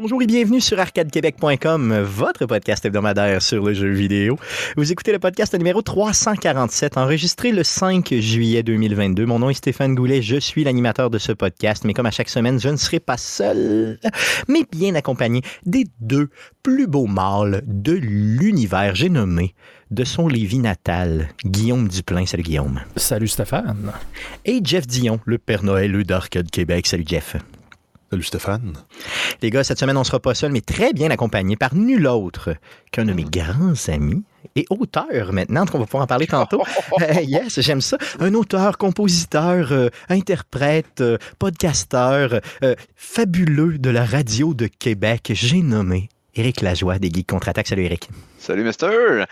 Bonjour et bienvenue sur arcadequebec.com, votre podcast hebdomadaire sur le jeu vidéo. Vous écoutez le podcast numéro 347, enregistré le 5 juillet 2022. Mon nom est Stéphane Goulet, je suis l'animateur de ce podcast, mais comme à chaque semaine, je ne serai pas seul, mais bien accompagné des deux plus beaux mâles de l'univers. J'ai nommé de son Lévis natal, Guillaume Duplain. Salut Guillaume. Salut Stéphane. Et Jeff Dion, le Père Noël d'Arcade Québec. Salut Jeff. Salut Stéphane. Les gars, cette semaine, on ne sera pas seul, mais très bien accompagné par nul autre qu'un de mes grands amis et auteur maintenant, on va pouvoir en parler tantôt. Euh, yes, j'aime ça. Un auteur, compositeur, euh, interprète, euh, podcasteur, fabuleux de la radio de Québec. J'ai nommé Éric Lajoie des Geeks Contre-Attaque. Salut Éric. Salut Mister.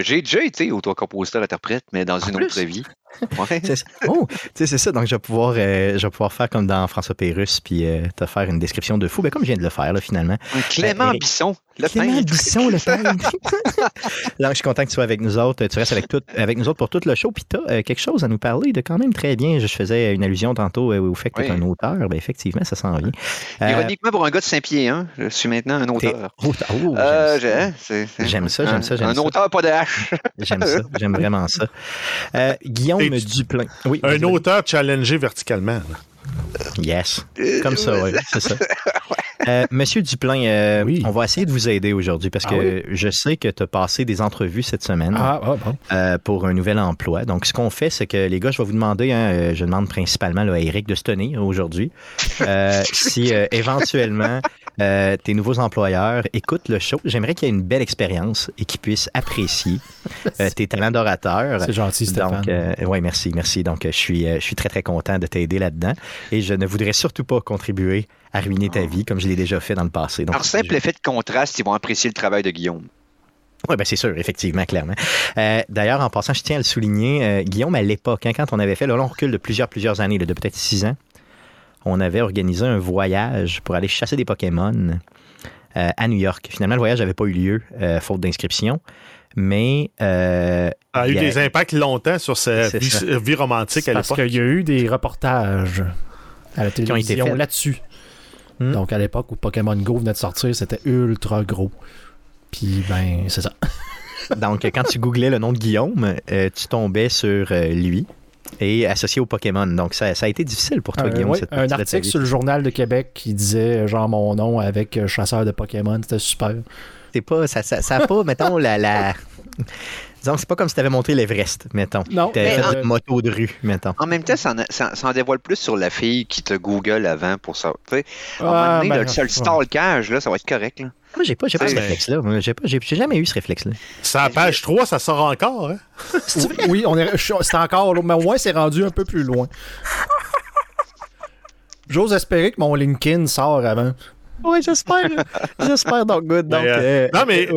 J'ai déjà été auteur-compositeur, interprète, mais dans une autre vie. Ouais. C'est oh, c'est ça. Donc, je vais, pouvoir, euh, je vais pouvoir faire comme dans François Pérusse, puis euh, te faire une description de fou, ben, comme je viens de le faire, là, finalement. Clément euh, Bisson, le Clément Bisson, le peintre. Là, je suis content que tu sois avec nous autres. Tu restes avec, tout, avec nous autres pour tout le show, puis tu as quelque chose à nous parler de quand même très bien. Je faisais une allusion tantôt au fait que tu es un auteur. Ben, effectivement, ça s'en vient. Ironiquement, pour un gars de Saint-Pied, hein, je suis maintenant un auteur. Oh, j'aime ça, j'aime ça, Un auteur, pas de hache. J'aime ça, j'aime vraiment ça. Guillaume Duplain. Oui, un auteur challengé verticalement. Yes. Comme ça, oui, c'est ça. Euh, Monsieur Duplain, euh, on va essayer de vous aider aujourd'hui parce ah que je sais que tu as passé des entrevues cette semaine ah, ah, bon. Euh, pour un nouvel emploi. Donc, ce qu'on fait, c'est que les gars, je vais vous demander, hein, je demande principalement à Eric de se tenir aujourd'hui, si éventuellement tes nouveaux employeurs écoutent le show. J'aimerais qu'il y ait une belle expérience et qu'ils puissent apprécier tes talents d'orateur. C'est gentil, Stéphane. Donc, oui, merci, merci. Donc, je suis, je suis très, très content de t'aider là-dedans et je ne voudrais surtout pas contribuer à ruiner ta vie, comme je l'ai déjà fait dans le passé. Donc, Par simple effet de contraste, ils vont apprécier le travail de Guillaume. Oui, ben c'est sûr, effectivement, clairement. Euh, d'ailleurs, en passant, je tiens à le souligner, euh, Guillaume, à l'époque, hein, quand on avait fait, là, on recule de plusieurs, plusieurs années, de peut-être six ans, on avait organisé un voyage pour aller chasser des Pokémon euh, à New York. Finalement, le voyage n'avait pas eu lieu, faute d'inscription. Mais. Euh, a eu des impacts longtemps sur sa vie, romantique à l'époque. Parce qu'il y a eu des reportages à la télévision là-dessus. Hmm. Donc, à l'époque où Pokémon Go venait de sortir, c'était ultra gros. Puis, ben, c'est ça. Donc, quand tu googlais le nom de Guillaume, euh, tu tombais sur euh, lui et associé au Pokémon. Donc, ça, ça, a été difficile pour toi, euh, Guillaume. un article sur le Journal de Québec qui disait genre mon nom avec chasseur de Pokémon. C'était super. C'est pas, ça, ça, ça a pas, mettons, la, la, Disons c'est pas comme si tu avais monté l'Everest, mettons. Non. Tu fait une moto de rue, mettons. En même temps, ça en, dévoile plus sur la fille qui te Google avant pour ça. Tu sais, à un moment donné, ben, le seul stalkage, là, ça va être correct. Là. Moi, j'ai pas, j'ai pas ce réflexe-là. J'ai, pas, j'ai, jamais eu ce réflexe-là. C'est à page 3, ça sort encore. Hein? oui, on est, c'est encore, mais au moins, c'est rendu un peu plus loin. J'ose espérer que mon LinkedIn sort avant. Oui, j'espère. j'espère donc good. Donc, euh, euh, non, mais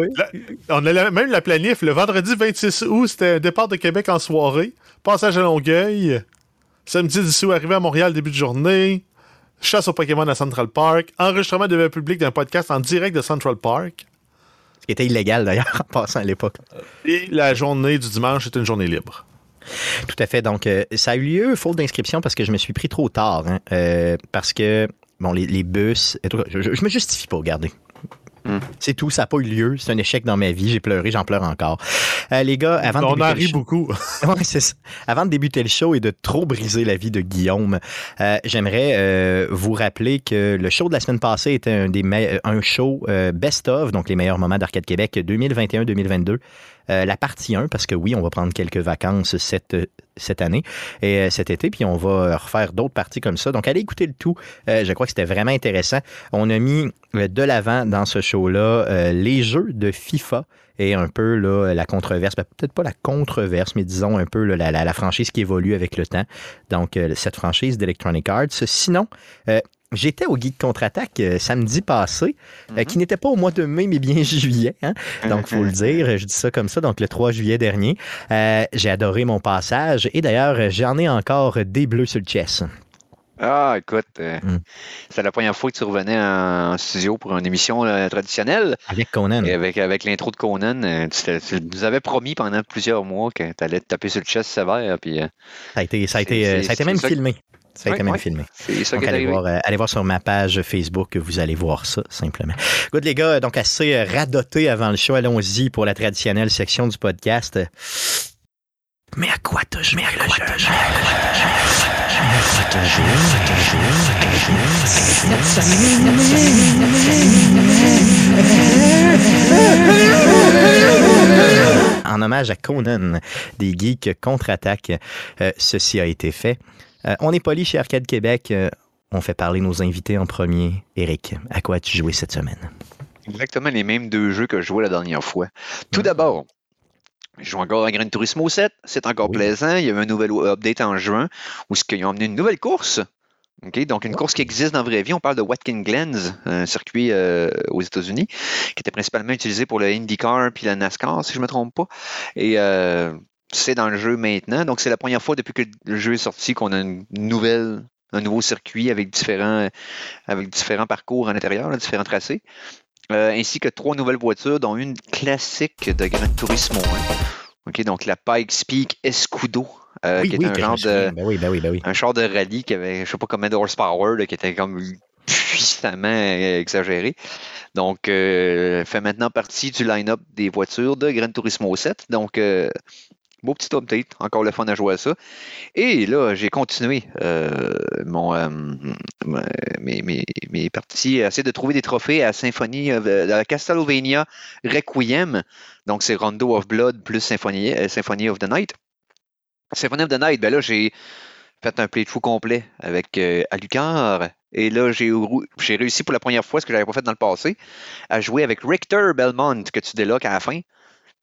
on a même la planif. Le vendredi 26 août, c'était départ de Québec en soirée. Passage à Longueuil. Samedi 10 août, arrivé à Montréal, début de journée. Chasse au Pokémon à Central Park. Enregistrement de public d'un podcast en direct de Central Park. Ce qui était illégal d'ailleurs en passant à l'époque. Et la journée du dimanche était une journée libre. Tout à fait. Donc, euh, ça a eu lieu, faute d'inscription, parce que je me suis pris trop tard. Hein. parce que bon, les, bus, je, je, me justifie pas, regardez. Hmm. C'est tout, ça n'a pas eu lieu. C'est un échec dans ma vie. J'ai pleuré, j'en pleure encore. Euh, les gars, avant de On en rit beaucoup. Avant de débuter le show et de trop briser la vie de Guillaume, euh, j'aimerais euh, vous rappeler que le show de la semaine passée était un, des un show best-of, donc les meilleurs moments d'Arcade Québec 2021-2022. Euh, la partie 1, parce que oui, on va prendre quelques vacances cette, cette année et euh, cet été, puis on va refaire d'autres parties comme ça. Donc, allez écouter le tout. Euh, je crois que c'était vraiment intéressant. On a mis de l'avant dans ce show-là les jeux de FIFA et un peu là, la controverse, ben, peut-être pas la controverse, mais disons un peu la, la, franchise qui évolue avec le temps. Donc, cette franchise d'Electronic Arts. Sinon, J'étais au Geek Contre-Attaque euh, samedi passé, euh, mhm. qui n'était pas au mois de mai, mais bien juillet. Hein? Donc, faut le dire, je dis ça comme ça, donc le 3 juillet dernier. Euh, j'ai adoré mon passage et d'ailleurs, j'en ai encore des bleus sur le chess. Ah, écoute, mm. c'est la première fois que tu revenais en, studio pour une émission traditionnelle. Avec Conan. Et avec, avec l'intro de Conan, tu, nous avais promis pendant plusieurs mois que tu allais te taper sur le chess sévère. Puis, ça a été, ça a été, ça a été même filmé. Ça a été même filmé. donc, allez voir, euh, allez voir, sur ma page Facebook, vous allez voir ça, simplement. Good, les gars, donc assez euh, radoté avant le show. Allons-y pour la traditionnelle section du podcast. Mais à quoi te joué le jeu? En hommage à Conan, des geeks contre-attaque, euh, ceci a été fait. Euh, on est poli chez Arcade Québec. Euh, on fait parler nos invités en premier. Eric, à quoi as-tu joué cette semaine? Exactement les mêmes deux jeux que je jouais la dernière fois. Tout hmm. d'abord, je joue encore à Gran Turismo 7. C'est encore plaisant. Il y a eu un nouvel update en juin où ils ont emmené une nouvelle course. donc, une course qui existe dans la vraie vie. On parle de Watkins Glens, un circuit euh, aux États-Unis, qui était principalement utilisé pour le IndyCar puis la NASCAR, si je ne me trompe pas. Et c'est dans le jeu maintenant. Donc, c'est la première fois depuis que le jeu est sorti qu'on a une nouvelle, un nouveau circuit avec différents, avec différents parcours à l'intérieur, différents tracés. Euh, ainsi que trois nouvelles voitures, dont une classique de Gran Turismo. OK, donc la Pikes Peak Escudo, euh, qui est un genre de ben oui, ben ben un genre de rallye qui avait, je sais pas combien de horsepower, qui était comme puissamment exagéré. Donc, euh, fait maintenant partie du line-up des voitures de Gran Turismo 7. Donc, Beau petit update, encore le fun à jouer à ça. Et là, j'ai continué euh, mon, euh, mes, mes, mes, parties, essayer de trouver des trophées à Symphonie la Castlevania Requiem. Donc, c'est Rondo of Blood plus Symphony, euh, of the Night. Symphony of the Night, ben là, j'ai fait un play de fou complet avec Alucard. Et là, j'ai réussi pour la première fois, ce que je n'avais pas fait dans le passé, à jouer avec Richter Belmont, que tu déloques à la fin.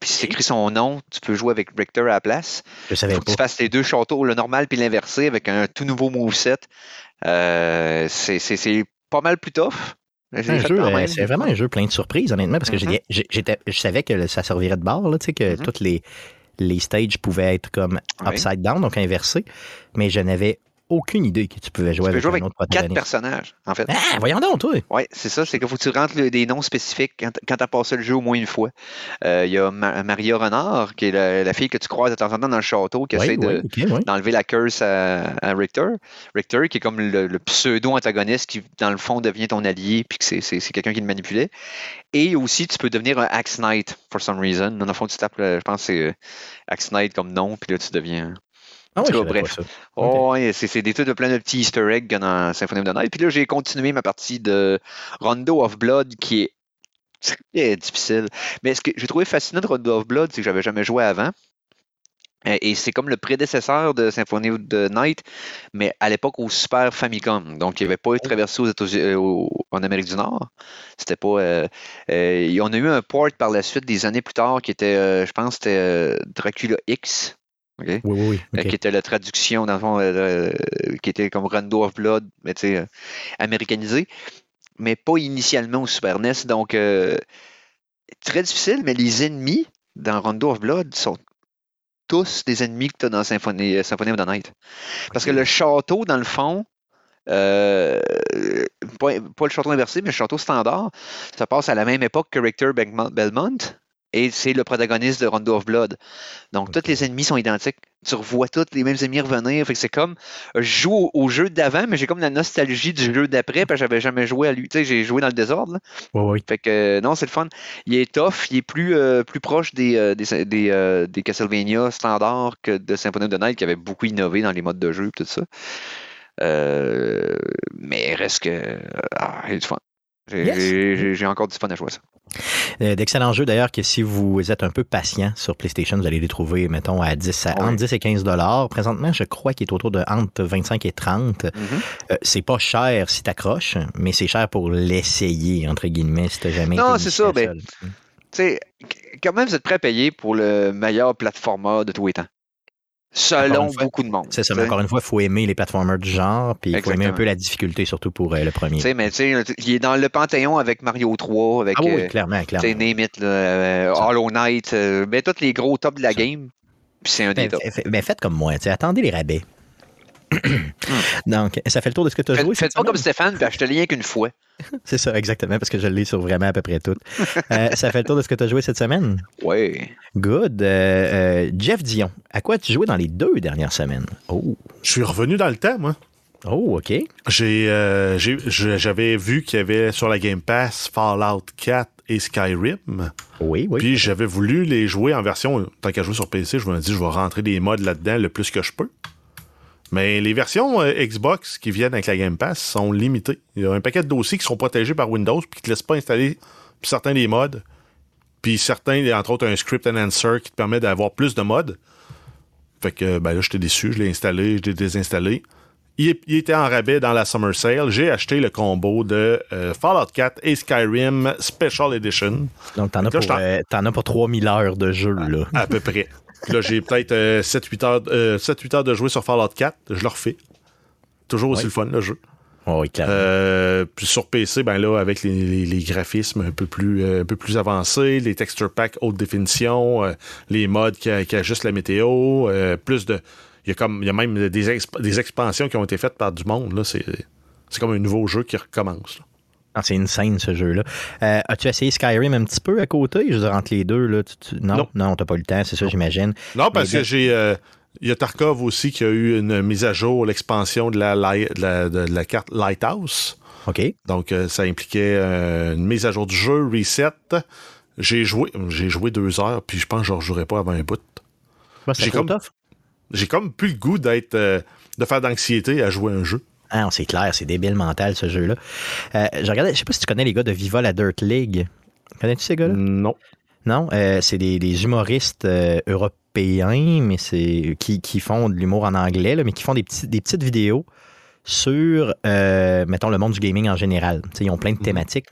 Puis si tu écris son nom, tu peux jouer avec Richter à la place. Je savais Faut que tu fasses les deux châteaux, le normal puis l'inversé, avec un tout nouveau moveset. Euh, c'est pas mal plus tough. Euh, c'est vraiment un jeu plein de surprises, honnêtement, parce que mm-hmm. je savais que ça servirait de barre, là, que mm-hmm. toutes les, les stages pouvaient être comme upside down, donc inversés, mais je n'avais aucune idée que tu pouvais jouer avec, un autre quatre personnages, en fait. Ah, voyons donc, toi! Oui, c'est ça. C'est qu'il faut que tu rentres des noms spécifiques quand, tu as passé le jeu au moins une fois. Euh, il y a Maria Renard, qui est la, fille que tu croises de temps en temps dans le château, qui essaie d'enlever la curse à, Richter. Richter, qui est comme le, pseudo-antagoniste qui, dans le fond, devient ton allié, puis que c'est quelqu'un qui le manipulait. Et aussi, tu peux devenir un Axe Knight, for some reason. Dans le fond, tu tapes, je pense c'est euh, Axe Knight comme nom, puis là, tu deviens ah oui, bref. Oh, c'est des trucs de plein de petits easter eggs dans Symphony of the Night. Puis là, j'ai continué ma partie de Rondo of Blood qui est très difficile. Mais ce que j'ai trouvé fascinant de Rondo of Blood, c'est que j'avais jamais joué avant. Et c'est comme le prédécesseur de Symphony of the Night, mais à l'époque au Super Famicom. Donc, il avait pas été traversé aux États-Unis, euh, en Amérique du Nord. C'était pas. Euh, euh, on a eu un port par la suite des années plus tard qui était, je pense, c'était Dracula X. Oui, oui, oui. qui était la traduction, dans le fond, euh, qui était comme Rondo of Blood, mais tu sais, euh, américanisé, mais pas initialement au Super NES. Donc, euh, très difficile, mais les ennemis dans Rondo of Blood sont tous des ennemis que tu as dans Symphony, Symphony of the Night. Parce que le château, dans le fond, pas, pas, le château inversé, mais le château standard, ça passe à la même époque que Richter Belmont, et c'est le protagoniste de Rondo of Blood. Donc, tous les ennemis sont identiques. Tu revois tous les mêmes ennemis revenir. Fait que c'est comme, je joue au, jeu d'avant, mais j'ai comme la nostalgie du jeu d'après, parce que j'avais jamais joué à lui. Tu sais, j'ai joué dans le désordre. Fait que, non, c'est le fun. Il est tough, il est plus, euh, plus proche des, euh, des, des, euh, des, Castlevania standards que de Symphony of the Night, qui avait beaucoup innové dans les modes de jeu et tout ça. mais reste que. Ah, il est fun. J'ai encore du fun à jouer ça. Euh, d'excellents jeux d'ailleurs que si vous êtes un peu patient sur PlayStation, vous allez les trouver, mettons, à 10 entre 10 et 15 dollars. Présentement, je crois qu'il est autour de entre 25 et 30. Mm-hmm. Euh, c'est pas cher si tu accroches, mais c'est cher pour l'essayer, entre guillemets, si tu jamais Non, c'est ça. Ben, tu sais, quand même, vous êtes prêt à payer pour le meilleur platformer de tous les temps. Selon beaucoup de monde. C'est ça, mais encore une fois, il faut aimer les platformers du genre, puis il faut aimer un peu la difficulté, surtout pour euh, le premier. Tu sais, mais tu sais, il est dans le panthéon avec Mario 3, avec. Ah oui, euh, clairement, clairement. Tu Name It, euh, Hollow Knight, ben, tous les gros tops de la game, puis c'est un des ben, tops. Ben, faites comme moi, attendez les rabais. Donc, ça fait le tour de ce que tu as joué. Faites pas comme Stéphane, puis achetez rien qu'une fois. C'est ça, exactement, parce que je l'ai sur vraiment à peu près tout. Euh, ça fait le tour de ce que tu as joué cette semaine? Oui. Good. Euh, euh, Jeff Dion, à quoi as-tu joué dans les deux dernières semaines? Oh. Je suis revenu dans le temps, moi. Oh, OK. J'ai, j'avais vu qu'il y avait sur la Game Pass Fallout 4 et Skyrim. Oui, oui. Puis j'avais voulu les jouer en version, tant qu'à jouer sur PC, je me dis, je vais rentrer des mods là-dedans le plus que je peux. Mais les versions euh, Xbox qui viennent avec la Game Pass sont limitées. Il y a un paquet de dossiers qui sont protégés par Windows puis qui ne te laissent pas installer certains des mods. Puis certains, entre autres, un script and answer qui te permet d'avoir plus de mods. Fait que ben là, j'étais déçu, je l'ai installé, je l'ai désinstallé. Il, était en rabais dans la Summer Sale. J'ai acheté le combo de euh, Fallout 4 et Skyrim Special Edition. Donc, t'en as, pour, euh, as pour 3000 heures de jeu, là. À, peu près. Là, j'ai peut-être 7-8 heures, euh, heures de jouer sur Fallout 4. Je le refais. Toujours aussi le fun, le jeu. oui, clairement. puis sur PC, ben là, avec les, graphismes un peu, plus, un peu plus avancés, les texture packs haute définition, les modes qui, qui ajustent la météo, plus de il y a, comme, il y a même des, des expansions qui ont été faites par du monde. Là. C'est, c'est comme un nouveau jeu qui recommence. Ah, c'est insane ce jeu-là. Euh, as-tu essayé Skyrim un petit peu à côté? Je veux dire, entre les deux, là, non, non, t'as pas eu le temps, c'est ça, j'imagine. Non, parce que j'ai. Euh, il y a Tarkov aussi qui a eu une mise à jour, l'expansion de la, de la, carte Lighthouse. OK. Donc, euh, ça impliquait une mise à jour du jeu, reset. J'ai joué, j'ai joué deux heures, puis je pense que je ne rejouerai pas avant un bout. c'est comme, tough j'ai comme plus le goût d'être euh, de faire d'anxiété à jouer un jeu. Ah, c'est clair, c'est débile mental ce jeu-là. Euh, je regardais, je sais pas si tu connais les gars de Viva la Dirt League. Connais-tu ces gars-là? Non. Non, euh, c'est des, humoristes européens, mais c'est qui, qui, font de l'humour en anglais, là, mais qui font des, petits, des petites vidéos sur, mettons, le monde du gaming en général. ils ont plein de mhm. thématiques.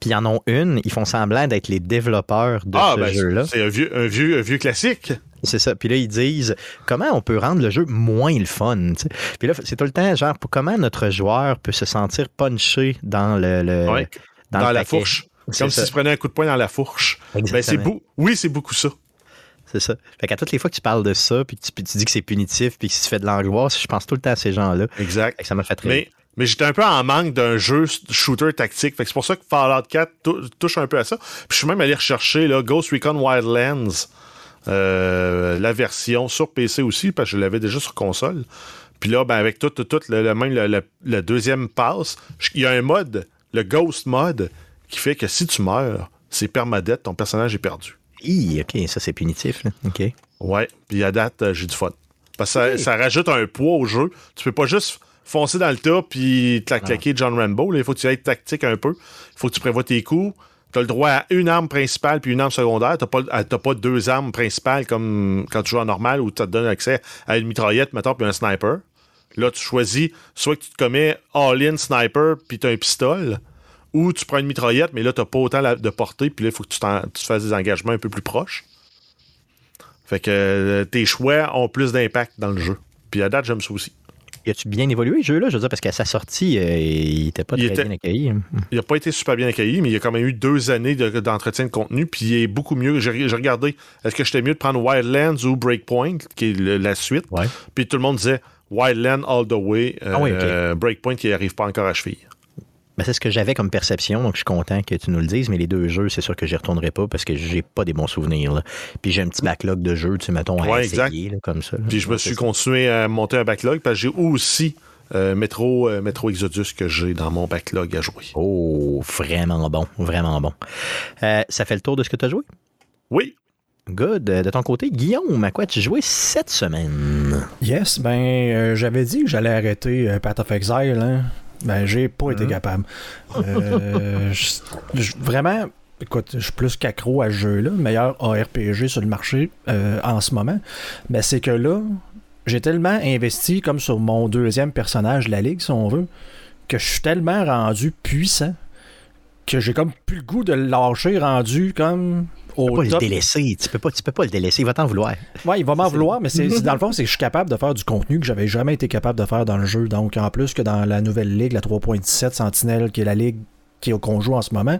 Puis ils en ont une, ils font semblant d'être les développeurs de ah, ce ben, jeu-là. C'est un vieux, un, vieux, un vieux classique. C'est ça. Puis là, ils disent comment on peut rendre le jeu moins le fun. Puis là, c'est tout le temps genre comment notre joueur peut se sentir punché dans le, dans, la fourche. Comme s'il se prenait un coup de poing dans la fourche. Ben, c'est Oui, c'est beaucoup ça. C'est ça. Fait qu'à toutes les fois que tu parles de ça, puis que tu, dis que c'est punitif, puis que tu fais de l'angoisse, je pense tout le temps à ces gens-là. Exact. ça m'a fait très Mais, mais j'étais un peu en manque d'un jeu shooter tactique. Fait que c'est pour ça que Fallout 4 touche un peu à ça. Puis je suis même allé rechercher là, Ghost Recon Wildlands. Euh, la version sur PC aussi, parce que je l'avais déjà sur console. Puis là, ben, avec tout, tout, le, même le, deuxième passe, il y a un mode, le Ghost mode, qui fait que si tu meurs, c'est permadeath, ton personnage est perdu. Hi, ok, ça c'est punitif. Là. Ok. Ouais, puis à date, euh, j'ai du fun. Parce que ça, rajoute un poids au jeu. Tu peux pas juste foncer dans le tas puis te la claquer John Rambo. il faut que tu ailles tactique un peu. Il faut que tu prévois tes coups tu as le droit à une arme principale puis une arme secondaire. Tu n'as pas, deux armes principales comme quand tu joues en normal où tu te donnes accès à une mitraillette, mettons, puis un sniper. Là, tu choisis soit que tu te commets all-in sniper puis tu as un pistolet, ou tu prends une mitraillette, mais là, tu n'as pas autant de portée, puis là, il faut que tu, tu, fasses des engagements un peu plus proches. Fait que euh, tes choix ont plus d'impact dans le jeu. Puis à date, j'aime ça aussi. Y a-tu bien évolué, le jeu-là? Je veux dire, parce qu'à sa sortie, euh, il n'était pas très bien accueilli. Il n'a pas été super bien accueilli, mais il y a quand même eu deux années d'entretien de, contenu, puis il est beaucoup mieux. J'ai regardé, est-ce que j'étais mieux de prendre Wildlands ou Breakpoint, qui est la suite? Puis tout le monde disait Wildlands all the way, euh, ah Breakpoint qui n'arrive pas encore à cheville. Ben, c'est ce que j'avais comme perception, donc je suis content que tu nous le dises, mais les deux jeux, c'est sûr que j'y retournerai pas parce que j'ai pas des bons souvenirs. Puis j'ai un petit backlog de jeux, tu sais, mettons, à essayer, comme ça. Puis je me suis continué à monter un backlog parce que j'ai aussi euh, Metro, euh, Metro Exodus que j'ai dans mon backlog à jouer. Oh, vraiment bon, vraiment bon. Euh, ça fait le tour de ce que tu as joué? Oui. Good. De ton côté, Guillaume, à quoi tu joué cette semaine? Yes, ben j'avais dit que j'allais arrêter Path of Exile. Hein. Ben, j'ai pas été hein? capable. Euh, vraiment, écoute, je suis plus qu'accro à ce jeu-là, meilleur ARPG sur le marché euh, en ce moment. Mais c'est que là, j'ai tellement investi comme sur mon deuxième personnage de la ligue, si on veut, que je suis tellement rendu puissant que j'ai comme plus le goût de le lâcher rendu comme tu peux pas le délaisser. Tu peux pas, tu peux pas le délaisser. Il va t'en vouloir. Oui, il va m'en vouloir, mais c'est, dans le fond, c'est que je suis capable de faire du contenu que j'avais jamais été capable de faire dans le jeu. Donc, en plus que dans la nouvelle ligue, la 3.17 Sentinelle, qui est la ligue qu'on joue en ce moment,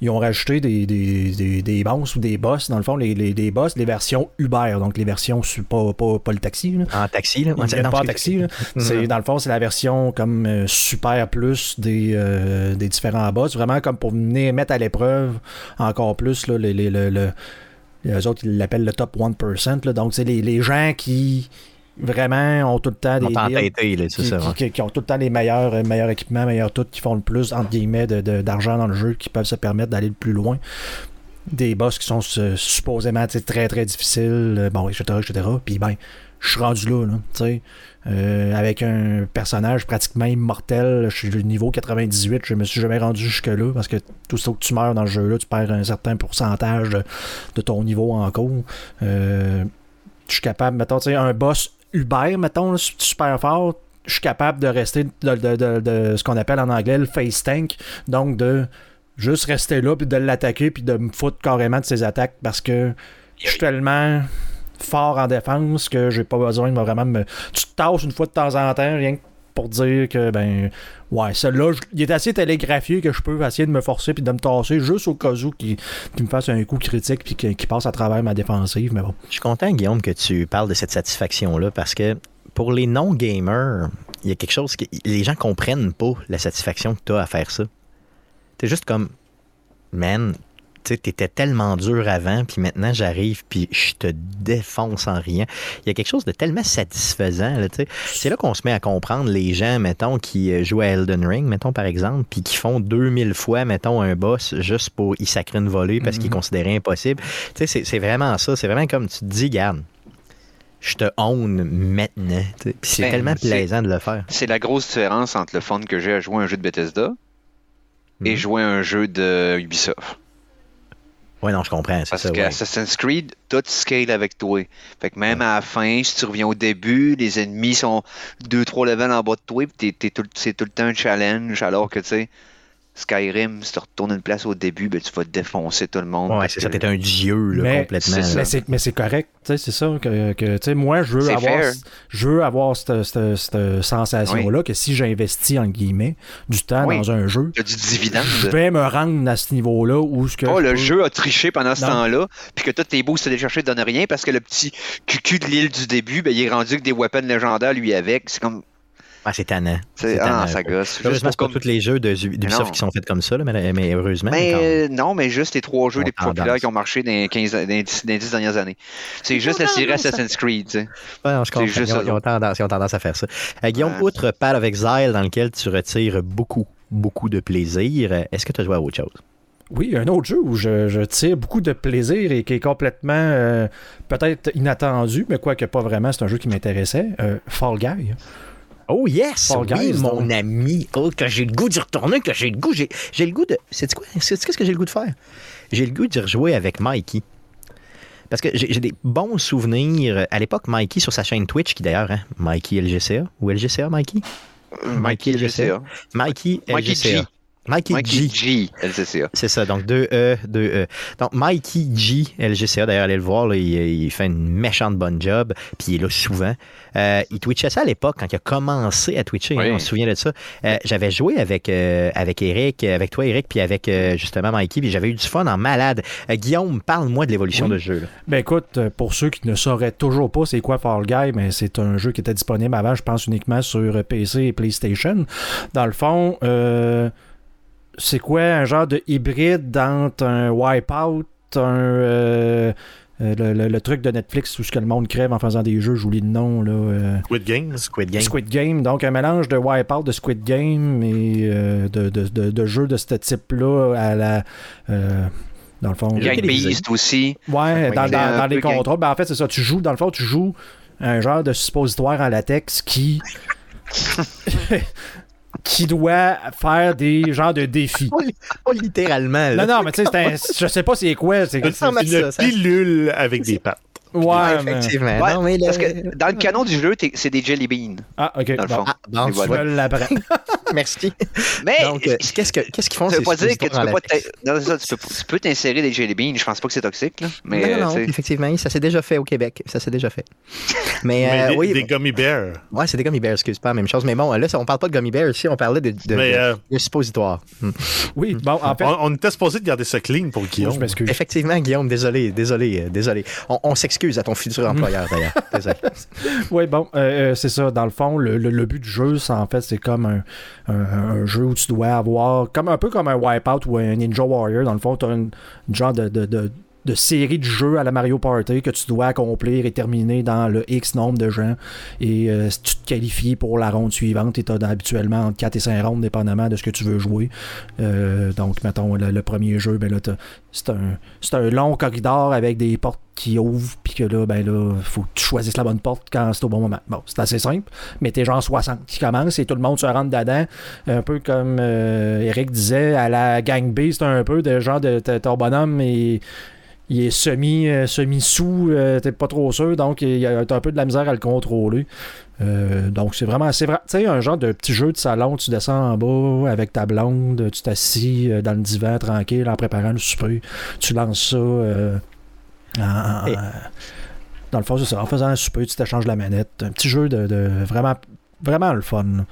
ils ont rajouté des, des, des, boss ou des boss, dans le fond, les, les, des boss, les versions Uber, donc les versions pas, pas, pas le taxi. En taxi, là. pas en taxi. C'est, dans le fond, c'est la version comme euh, super plus des, euh, des différents boss, vraiment comme pour venir mettre à l'épreuve encore plus là, les, les, autres, ils l'appellent le top 1%. donc, c'est les, les gens qui vraiment ont tout le temps des entêté, là, qui, ça. qui- ouais. qui- qui ont tout le temps les meilleurs, euh, meilleurs équipements, meilleurs tout, qui font le plus, entre guillemets, de- de- d'argent dans le jeu, qui peuvent se permettre d'aller le plus loin. Des boss qui sont euh, supposément très très difficiles, euh, bon, etc., etc. Puis ben, je suis rendu là, là tu sais. Euh, avec un personnage pratiquement immortel, je suis au niveau 98, je me suis jamais rendu jusque-là, parce que tout ce que tu meurs dans le jeu-là, tu perds un certain pourcentage de, de ton niveau en cours. Euh, je suis capable, mettons, tu sais, un boss Uber, mettons, super fort, je suis capable de rester de, de- de- ce qu'on appelle en anglais le face tank, donc de juste rester là, puis de l'attaquer, puis de me foutre carrément de ses attaques, parce que je suis tellement fort en défense que j'ai pas besoin de vraiment me... Tu te tasses une fois de temps en temps, rien que pour dire que, ben, ouais, celui-là, je- il est assez télégraphié que je peux essayer de me forcer puis de me tasser juste au cas où qu'il me fasse un coup critique puis qu'il qu'il passe à travers ma défensive, mais bon. Je suis content, Guillaume, que tu parles de cette satisfaction-là parce que pour les non-gamers, il y a quelque chose que les gens comprennent pas la satisfaction que tu as à faire ça. T'es juste comme, man, tu sais, t'étais tellement dur avant, puis maintenant j'arrive, puis je te défonce en rien. Il y a quelque chose de tellement satisfaisant. C'est là qu'on se met à comprendre les gens, mettons, qui euh, jouent à Elden Ring, mettons, par exemple, puis qui font 2000 fois, mettons, un boss juste pour y sacrer une volée parce qu'ils Mhm. considéraient impossible. Tu sais, c'est- vraiment ça. C'est vraiment comme tu te dis, garde, je te own maintenant. c'est Ben, tellement plaisant de le faire. C'est la grosse différence entre le fun que j'ai à jouer à un jeu de Bethesda et Mhm. jouer à un jeu de Ubisoft. Oui, non, je comprends. C'est Parce ça. que ouais. Assassin's Creed, tout scale avec toi. Fait que même à la fin, si tu reviens au début, les ennemis sont 2-3 levels en bas de toi, puis t'es- t'es tout- c'est tout le temps un challenge, alors que tu sais, Skyrim, si tu retournes une place au début, ben, tu vas défoncer tout le monde. Ouais, ça. que- T'es un dieu, là, Mais complètement. c'est là. Mais c'est, mais c'est correct, tu sais, c'est ça que, que, tu sais, moi, je veux avoir, je veux avoir cette, cette- cette sensation-là que si j'investis, en guillemets, du temps Oui. dans un jeu, Il y a du dividende. je vais me rendre à ce niveau-là où ce que. Oh, je le peux- jeu a triché pendant ce temps-là, puis que tous tes que tu allais chercher ne donnent rien parce que le petit cucu de l'île du début, ben, il est rendu avec des weapons légendaires lui avec. C'est comme. Ah, c'est tannant. c'est- Ah, tannant. ça gosse. Juste Heureusement, c'est pas comme- tous les jeux d'Ubisoft qui sont faits comme ça, là, mais, mais heureusement. Mais quand- non, mais juste les trois jeux les plus tendance. populaires qui ont marché dans les 15, dans les 10, dans les 10 dernières années. C'est juste la série Assassin's Creed, tu sais. Ouais, non, je comprends. juste Ils ont, ça. ils ont tendance, ils ont tendance à faire ça. Euh, Guillaume, Ouais. outre Path of Exile, dans lequel tu retires beaucoup, beaucoup de plaisir, est-ce que tu as joué à autre chose? Oui, un autre jeu où je, je tire beaucoup de plaisir et qui est complètement euh, peut-être inattendu, mais quoique pas vraiment, c'est un jeu qui m'intéressait. euh, Fall Guy. Oh yes! Fall oui, Guys, mon donc. ami! Oh, que j'ai le goût d'y retourner, que j'ai le goût. J'ai, j'ai le goût de. C'est quoi? C'est qu'est-ce que j'ai le goût de faire? J'ai le goût d'y rejouer avec Mikey. Parce que j'ai, j'ai des bons souvenirs. À l'époque, Mikey sur sa chaîne Twitch, qui d'ailleurs, hein, Mikey LGCA. Ou LGCA, Mikey? Mikey LGCA. Mikey Mikey LGCA. G. Mikey, Mikey G. G, LCCA. C'est ça, donc 2E, 2E. Donc Mikey G, LGCA, d'ailleurs, allez le voir, là, il, il fait une méchante bonne job, puis il est là souvent. Euh, il twitchait ça à l'époque, quand il a commencé à twitcher, hein, Oui. on se souvient de ça. Euh, j'avais joué avec, euh, avec Eric, avec toi Eric, puis avec euh, justement Mikey, puis j'avais eu du fun en malade. Euh, Guillaume, parle-moi de l'évolution Oui. de ce jeu. là. Ben écoute, euh, pour ceux qui ne sauraient toujours pas c'est quoi Fall Guy, mais c'est un jeu qui était disponible avant, je pense uniquement sur PC et PlayStation. Dans le fond, euh, c'est quoi un genre de hybride entre un Wipeout, un euh, euh, le, le- le truc de Netflix où ce que le monde crève en faisant des jeux, j'oublie le nom là. euh, Squid Games. Squid Game. Squid Game, donc un mélange de Wipeout, de Squid Game et euh, de, de, de- de jeux de ce type-là à la. euh, dans le fond. Gang. Beast aussi. Ouais, dans, dans- les contrats. Ben, en fait, c'est ça. Tu joues, dans le fond, tu joues un genre de suppositoire en latex qui. qui doit faire des genres de défis. Pas littéralement. là. Non, non, mais tu sais, c'est un- je sais pas c'est quoi. C'est, Une ça, ça. pilule avec des pattes. ouais, Ouais, mais- effectivement. Ouais, Non, mais le- Parce que dans le canon du jeu, c'est des jelly beans, Ah, ok. dans le bon. fond. Ah, bon, tu voilà. l'apprends. Merci. Mais Donc, euh, qu'est-ce, que, qu'est-ce qu'ils font ça veut pas dire que tu peux pas non, ça, tu peux, t'insérer des jelly beans. Je pense pas que c'est toxique, là. Mais, non, non, euh, non, effectivement, ça s'est déjà fait au Québec. Ça s'est déjà fait. Mais, Mais euh, des, oui, des gummy bears. ouais, c'est des gummy bears, excuse pas même chose. Mais bon, là, ça, on parle pas de gummy bears ici, on parlait de, de, Mais de- euh, de suppositoires. Hmm. Oui, bon, en fait. on, on était supposé de garder ça clean pour je Guillaume. m'excuse. Effectivement, Guillaume, désolé, désolé, désolé. On, on s'excuse à ton futur employeur, d'ailleurs. Désolé. Oui, bon, c'est ça. Dans le fond, le, le- le but du jeu, c'est en fait, c'est comme un, un- jeu où tu dois avoir, comme un peu comme un Wipeout ou un Ninja Warrior. Dans le fond, tu as une, genre de, de- de série de jeux à la Mario Party que tu dois accomplir et terminer dans le X nombre de gens. Et euh, tu te qualifies pour la ronde suivante, tu as habituellement entre 4 et 5 rondes, dépendamment de ce que tu veux jouer. Euh, donc, mettons, le, premier jeu, ben là, c'est un, un long corridor avec des portes qui ouvrent, puis que là, ben là, faut que tu choisisses la bonne porte quand c'est au bon moment. Bon, c'est assez simple, mais t'es genre 60 qui commencent et tout le monde se rentre dedans. Un peu comme euh, Eric disait, à la gang B, c'est un peu de genre de ton bonhomme et il est semi, euh, semi sous, euh, t'es pas trop sûr, donc il y a un peu de la misère à le contrôler. Euh, donc c'est vraiment, c'est vrai, tu sais, un genre de petit jeu de salon, tu descends en bas avec ta blonde, tu t'assis dans le divan tranquille en préparant le souper, tu lances ça dans le fond, c'est ça, en faisant un souper, tu t'échanges la manette, un petit jeu de, de vraiment, vraiment le fun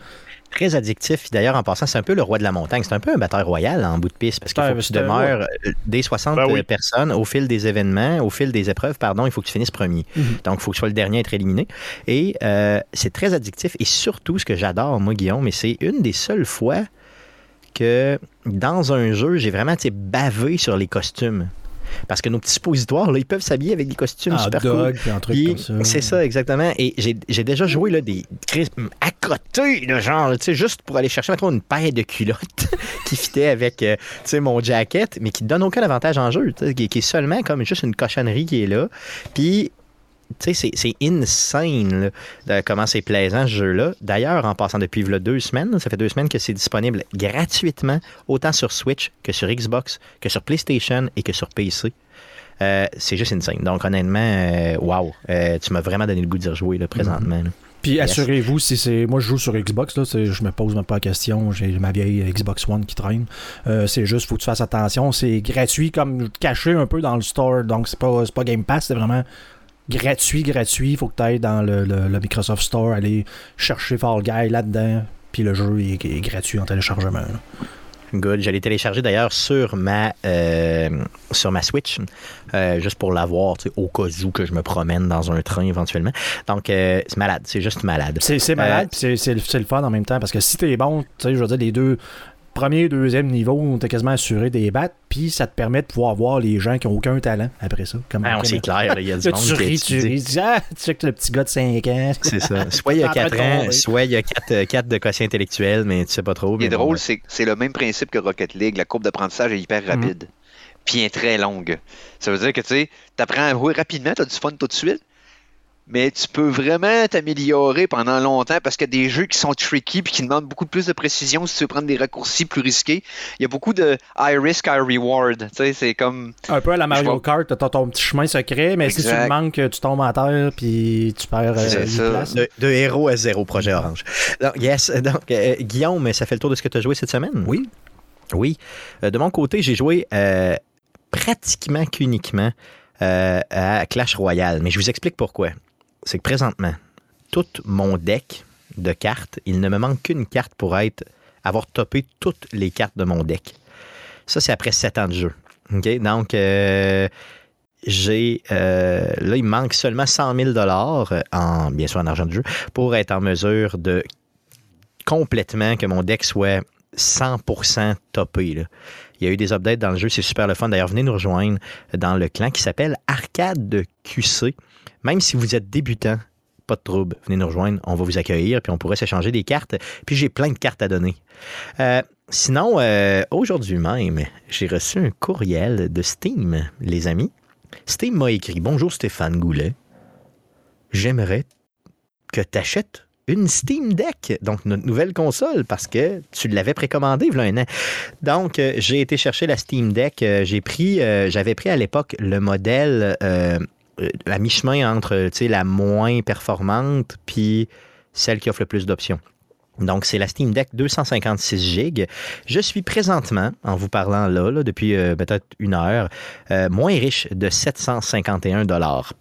très addictif. D'ailleurs, en passant, c'est un peu le roi de la montagne. C'est un peu un batteur royal en bout de piste parce qu'il faut que tu demeures euh, des 60 ben personnes au fil des événements, au fil des épreuves, pardon, il faut que tu finisses premier. Mhm. Donc, il faut que tu sois le dernier à être éliminé. Et euh, c'est très addictif. Et surtout, ce que j'adore, moi, Guillaume, mais c'est une des seules fois que dans un jeu, j'ai vraiment bavé sur les costumes. Parce que nos petits suppositoires, là, ils peuvent s'habiller avec des costumes ah, super cool. C'est ça, exactement. Et j'ai déjà joué là, des à côté, genre, juste pour aller chercher une paire de culottes qui fitait avec euh, mon jacket, mais qui ne donne aucun avantage en jeu, qui, qui, est seulement comme juste une cochonnerie qui est là. Puis tu sais, c'est insane de comment c'est plaisant ce jeu-là. D'ailleurs, en passant depuis deux semaines, ça fait deux semaines que c'est disponible gratuitement, autant sur Switch que sur Xbox, que sur PlayStation et que sur PC. Euh, c'est juste insane. Donc, honnêtement, euh, wow, euh, tu m'as vraiment donné le goût d'y rejouer là, présentement. Puis assurez-vous, si c'est. Moi, je joue sur Xbox, là, je me pose même pas la question. J'ai ma vieille Xbox One qui traîne. c'est juste, faut que tu fasses attention. C'est gratuit, comme caché un peu dans le store. Donc, c'est pas, pas Game Pass, c'est vraiment gratuit, gratuit. Il faut que tu ailles dans le, Microsoft Store, aller chercher Fall Guy là-dedans. Puis le jeu est, gratuit en téléchargement. Good. J'allais télécharger d'ailleurs sur ma euh, sur ma Switch, euh, juste pour l'avoir, au cas où que je me promène dans un train éventuellement. Donc euh, c'est malade, c'est juste malade. C'est malade, puis c'est le fun en même temps parce que si t'es bon, tu sais, je veux dire les deux premier, deuxième niveau, t'es quasiment assuré des battes, puis ça te permet de pouvoir voir les gens qui n'ont aucun talent après ça. ah, c'est clair, il y a du monde tu ris, tu ris, ah, tu sais que le petit gars de 5 ans. C'est ça. Soit il y a 4 ans, soit il y a 4, 4 de quotient intellectuel, mais tu sais pas trop. Ce qui est drôle, c'est c'est le même principe que Rocket League. La courbe d'apprentissage est hyper mhm. rapide, puis est très longue. Ça veut dire que tu sais, apprends à jouer rapidement, tu as du fun tout de suite, mais tu peux vraiment t'améliorer pendant longtemps parce qu'il y a des jeux qui sont tricky puis qui demandent beaucoup plus de précision si tu veux prendre des raccourcis plus risqués. Il y a beaucoup de high risk, high reward. Tu sais, c'est comme. Un peu à la Mario Kart, tu as ton petit chemin secret, mais si tu le manques, tu tombes à terre puis tu perds euh, place. De, héros à zéro, projet Orange. Donc, yes. Donc, euh, Guillaume, ça fait le tour de ce que tu as joué cette semaine? Oui. Oui. Euh, de mon côté, j'ai joué pratiquement qu'uniquement à Clash Royale, mais je vous explique pourquoi c'est que présentement, tout mon deck de cartes, il ne me manque qu'une carte pour être avoir topé toutes les cartes de mon deck. Ça, c'est après 7 ans de jeu. Donc, euh, j'ai. Euh, là, il me manque seulement 100 000 en, bien sûr, en argent de jeu, pour être en mesure de complètement que mon deck soit 100% topé. Il y a eu des updates dans le jeu, c'est super le fun. D'ailleurs, venez nous rejoindre dans le clan qui s'appelle Arcade de QC. Même si vous êtes débutant, pas de trouble, venez nous rejoindre, on va vous accueillir, puis on pourrait s'échanger des cartes. Puis j'ai plein de cartes à donner. Euh, sinon, euh, aujourd'hui même, j'ai reçu un courriel de Steam, les amis. Steam m'a écrit Bonjour Stéphane Goulet. J'aimerais que tu achètes une Steam Deck, donc notre nouvelle console, parce que tu l'avais précommandée il y a un an. Donc, euh, j'ai été chercher la Steam Deck. j'ai pris, j'avais pris à l'époque le modèle à mi-chemin entre la moins performante puis celle qui offre le plus d'options. Donc, c'est la Steam Deck 256 GB. Je suis présentement, en vous parlant là, depuis euh, peut-être une heure, euh, moins riche de 751 dollars.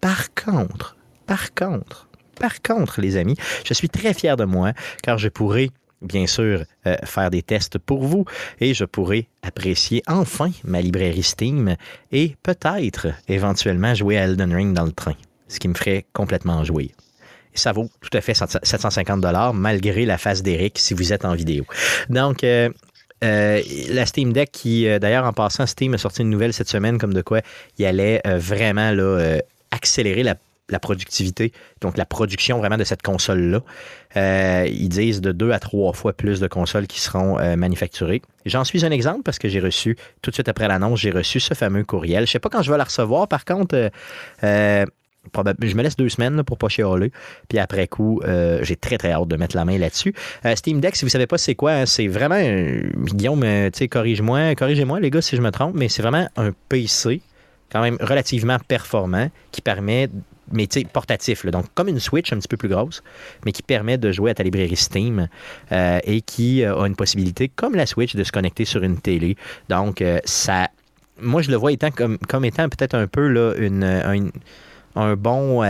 Par contre, par contre, par contre, les amis, je suis très fier de moi car je pourrais bien sûr, euh, faire des tests pour vous et je pourrai apprécier enfin ma librairie Steam et peut-être éventuellement jouer à Elden Ring dans le train, ce qui me ferait complètement jouer. Ça vaut tout à fait 750 dollars malgré la face d'Eric si vous êtes en vidéo. Donc, euh, euh, la Steam Deck qui, d'ailleurs, en passant, Steam a sorti une nouvelle cette semaine comme de quoi il allait vraiment là, accélérer la, la productivité, donc la production vraiment de cette console-là. Euh, ils disent de deux à trois fois plus de consoles qui seront euh, manufacturées. J'en suis un exemple parce que j'ai reçu, tout de suite après l'annonce, j'ai reçu ce fameux courriel. Je sais pas quand je vais la recevoir, par contre, euh, je me laisse deux semaines pour pas chialer. Puis après coup, j'ai très très hâte de mettre la main là-dessus. Steam Deck, si vous savez pas c'est quoi, hein, c'est vraiment, Guillaume, euh, sais, corrige-moi, corrigez-moi les gars si je me trompe, mais c'est vraiment un PC quand même relativement performant qui permet mais portatif, donc comme une Switch un petit peu plus grosse, mais qui permet de jouer à ta librairie Steam euh, et qui euh, a une possibilité, comme la Switch, de se connecter sur une télé. Donc, euh, ça, moi, je le vois étant comme, comme étant peut-être un peu là, une, un, bon.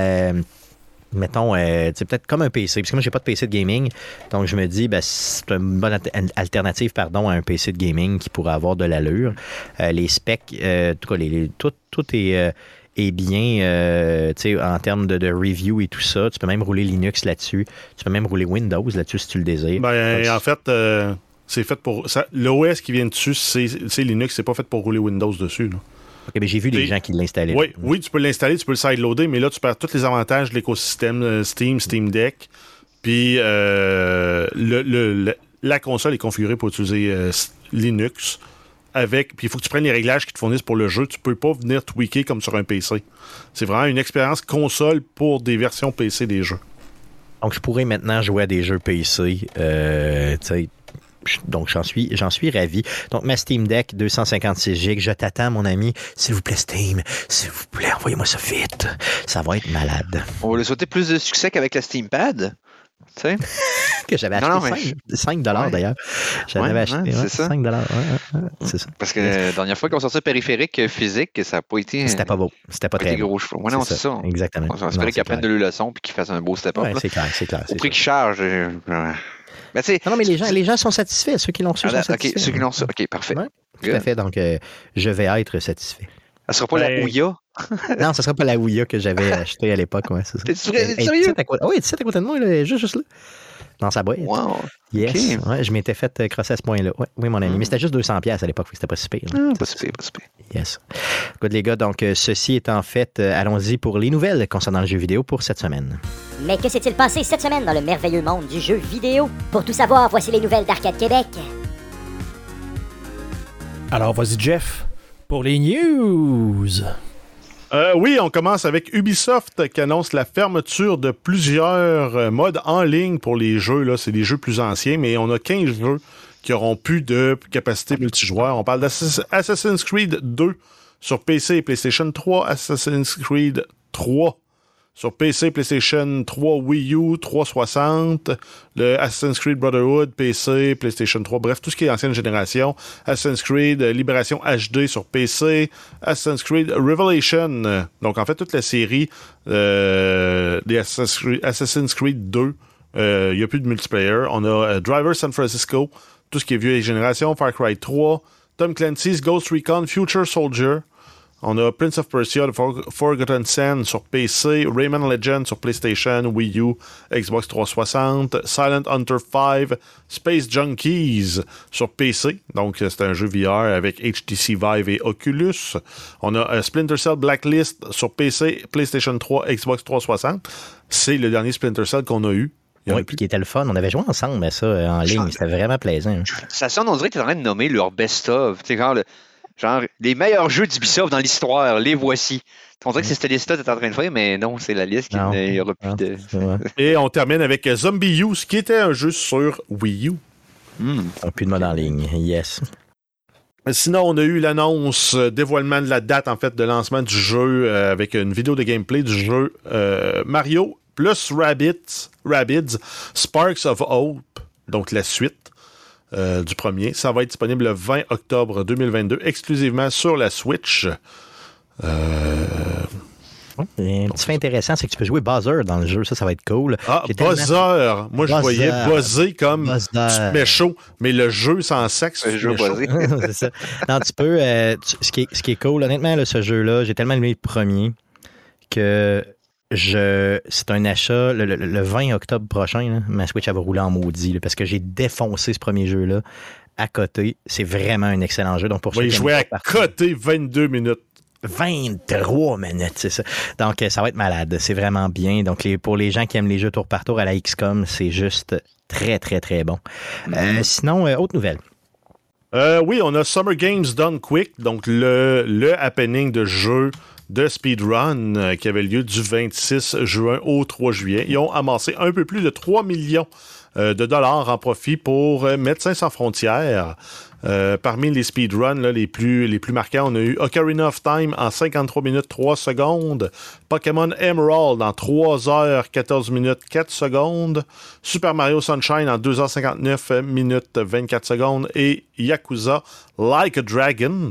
mettons, euh, peut-être comme un PC, parce que moi, j'ai pas de PC de gaming, donc je me dis, ben, c'est une bonne alter- alternative, pardon, à un PC de gaming qui pourrait avoir de l'allure. Les specs, en tout cas, les- tout, tout est, est bien, euh, tu sais, en termes de, de review et tout ça. Tu peux même rouler Linux là-dessus. Tu peux même rouler Windows là-dessus si tu le désires. Ben, Donc, en fait, euh, c'est fait pour. L'OS qui vient dessus, c'est Linux, c'est pas fait pour rouler Windows dessus. là. ok, mais j'ai vu des gens qui l'installaient. Oui, oui, tu peux l'installer, tu peux le sideloader, mais là, tu perds tous les avantages de l'écosystème euh, Steam, Steam Deck. Puis euh, le- le- le- la console est configurée pour utiliser Linux. Avec, puis il faut que tu prennes les réglages qui te fournissent pour le jeu. Tu peux pas venir tweaker comme sur un PC. C'est vraiment une expérience console pour des versions PC des jeux. Donc, je pourrais maintenant jouer à des jeux PC. euh, donc, j'en suis, j'en suis ravi. Donc, ma Steam Deck 256 GB, je t'attends, mon ami. S'il vous plaît, Steam, s'il vous plaît, envoyez-moi ça vite. Ça va être malade. On va lui souhaiter plus de succès qu'avec la SteamPad. Tu sais? Que j'avais acheté Non, non, mais 5, dollars Ouais. d'ailleurs. J'en avais acheté c'est ça. 5 dollars. Ouais, ouais, ouais, c'est ça. Parce que la dernière fois qu'on sortait périphérique euh, physique, ça n'a pas été. C'était pas beau. C'était pas pas très gros chevaux. Ouais, non, c'est ça. Exactement. On Non, espérait qu'ils apprennent de leur leçon et qu'ils fassent un beau step-up. C'est clair, c'est clair. Au c'est prix qu'ils chargent. euh, euh, Ben. Non, non, mais les gens, les gens sont satisfaits. Ceux qui l'ont reçu ah, sont là, satisfaits. ok, ceux qui l'ont ça. Ok, parfait. Ouais. Tout à fait. Donc, euh, je vais être satisfait. Ça sera pas la Ben, Ouya? Non, ce serait pas la Ouya que j'avais achetée à l'époque. Ouais. T'es Hey, sérieux? tu sais, à côté- oui, tu sais, à côté de moi, là, juste, juste là. Dans sa boîte. Wow. Yes. Ouais, je m'étais fait euh, crosser à ce point-là. Ouais, oui, mon ami. Mm. Mais c'était juste 200$ piastres à l'époque, c'était pas si pire. Ah, pas super, pas super. Yes. Good, les gars, donc euh, ceci est en fait, euh, allons-y pour les nouvelles concernant le jeu vidéo pour cette semaine. Mais que s'est-il passé cette semaine dans le merveilleux monde du jeu vidéo? Pour tout savoir, voici les nouvelles d'Arcade Québec. Alors, vas-y, Jeff, pour les news. Euh, oui, on commence avec Ubisoft qui annonce la fermeture de plusieurs euh, modes en ligne pour les jeux. Là, c'est des jeux plus anciens, mais on a 15 jeux qui auront plus de capacité multijoueur. On parle d'Assassin's Creed 2 sur PC et PlayStation 3, Assassin's Creed 3 sur PC, PlayStation 3, Wii U, 360, le Assassin's Creed Brotherhood, PC, PlayStation 3, bref, tout ce qui est ancienne génération. Assassin's Creed euh, Libération HD sur PC, Assassin's Creed Revelation, euh, donc en fait toute la série euh, des Assassin's Creed, Assassin's Creed 2. Euh, Il n'y a plus de multiplayer. On a euh, Driver San Francisco, tout ce qui est vieux génération, Far Cry 3, Tom Clancy's Ghost Recon Future Soldier. On a Prince of Persia, For- Forgotten Sand sur PC, Rayman Legend sur PlayStation, Wii U, Xbox 360, Silent Hunter 5, Space Junkies sur PC. Donc, c'est un jeu VR avec HTC Vive et Oculus. On a euh, Splinter Cell Blacklist sur PC, PlayStation 3, Xbox 360. C'est le dernier Splinter Cell qu'on a eu. Il y en a Oui, plus. puis qui était le fun. On avait joué ensemble à ça euh, en ligne. C'était vraiment plaisant. Ça sonne, on dirait que tu es en train de nommer leur best-of. Tu sais, genre, le- genre, les meilleurs jeux d'Ubisoft dans l'histoire, les voici. On dirait que c'est cette liste-là que tu es en train de faire, mais non, c'est la liste qui n'y aura plus Non, de. Et on termine avec Zombie Use, qui était un jeu sur Wii U. On a plus de mode en ligne. Yes. Sinon, on a eu l'annonce, euh, dévoilement de la date en fait de lancement du jeu euh, avec une vidéo de gameplay du jeu euh, Mario plus Rabbids, Rabbids Sparks of Hope, donc la suite euh, du premier. Ça va être disponible le 20 octobre 2022 exclusivement sur la Switch. Euh, un petit fait intéressant, c'est que tu peux jouer Buzzer dans le jeu. Ça, ça va être cool. Ah, tellement- Buzzer! Moi, je Buzzer. voyais buzzer comme Buzzer. tu te mets chaud, mais le jeu sans sexe, Un tu te jeu mets chaud. basé. c'est ça. Non, tu peux. euh, tu- ce, qui est, ce qui est cool, honnêtement, là, ce jeu-là, j'ai tellement aimé le premier que je c'est un achat le, le- le 20 octobre prochain. là, ma Switch, elle va rouler en maudit là, parce que j'ai défoncé ce premier jeu-là à côté. C'est vraiment un excellent jeu. Donc pour qui jouer à côté 22 minutes. 23 minutes, c'est ça. Donc, euh, ça va être malade. C'est vraiment bien. Donc, les, pour les gens qui aiment les jeux tour par tour à la XCOM, c'est juste très, très, très bon. Euh, sinon, euh, autre nouvelle. Euh, oui, on a Summer Games Done Quick, donc le, le happening de jeu de speedrun euh, qui avait lieu du 26 juin au 3 juillet. Ils ont amassé un peu plus de 3 millions euh, de dollars en profit pour euh, Médecins sans frontières. Parmi les speedruns les, plus, les plus marquants, on a eu Ocarina of Time en 53 minutes 3 secondes, Pokémon Emerald en 3 heures 14 minutes 4 secondes, Super Mario Sunshine en 2h59 minutes 24 secondes et Yakuza Like a Dragon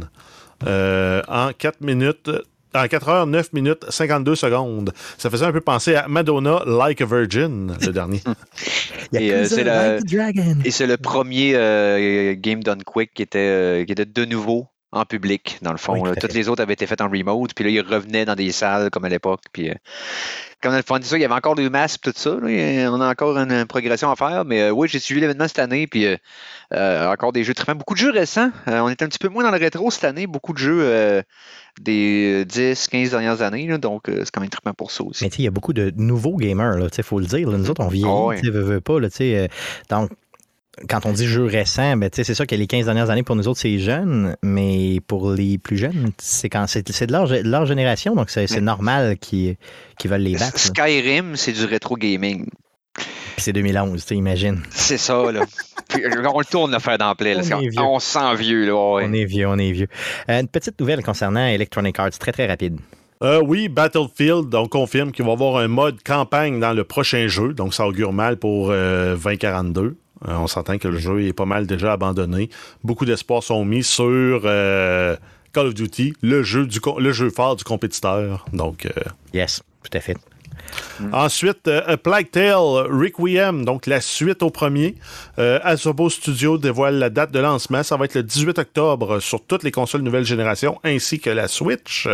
en 4 minutes en 4 heures 9 minutes 52 secondes. Ça faisait un peu penser à Madonna Like a Virgin, le dernier. Et, euh, c'est la- Dragon. Et c'est le premier euh, Game Done Quick qui était, euh, qui était de nouveau en public, dans le fond. Oui, tout là. à Toutes les autres avaient été faites en remote, puis là, ils revenaient dans des salles comme à l'époque. Puis, euh, comme dans le fond, ça, il y avait encore des masques, tout ça. là. On a encore une, une progression à faire. Mais euh, oui, j'ai suivi l'événement cette année, puis euh, euh, encore des jeux très Beaucoup de jeux récents. Euh, on était un petit peu moins dans le rétro cette année. Beaucoup de jeux euh, des 10, 15 dernières années. là. donc, euh, c'est quand même trippant pour ça aussi. Mais tu sais, il y a beaucoup de nouveaux gamers, il faut le dire. là. Nous autres, on vieillit, Ah ouais. tu sais, veux, veux pas. Là, tu sais, euh, donc, quand on dit jeu récent, ben, tu sais, c'est sûr que les 15 dernières années, pour nous autres, c'est jeune, mais pour les plus jeunes, c'est quand c'est c'est de leur, de leur génération, donc c'est c'est Mais- normal qu'ils veulent les battre. Skyrim, c'est du rétro gaming. Puis c'est 2011, tu sais, imagine. C'est ça, là. Puis, euh, on le tourne l'affaire là. On se sent vieux, là. ouais. On est vieux, on est vieux. Euh, une petite nouvelle concernant Electronic Arts, très très rapide. Euh, oui, Battlefield, on confirme qu'il va y avoir un mode campagne dans le prochain jeu, donc ça augure mal pour euh, 2042. Euh, on s'entend que le jeu est pas mal déjà abandonné. Beaucoup d'espoirs sont mis sur euh, Call of Duty, le jeu, du, le jeu phare du compétiteur. Donc, euh, Yes, tout à fait. Ensuite, euh, A Plague Tale Requiem, donc la suite au premier. Euh, Asobo Studio dévoile la date de lancement. Ça va être le 18 octobre sur toutes les consoles nouvelle génération ainsi que la Switch.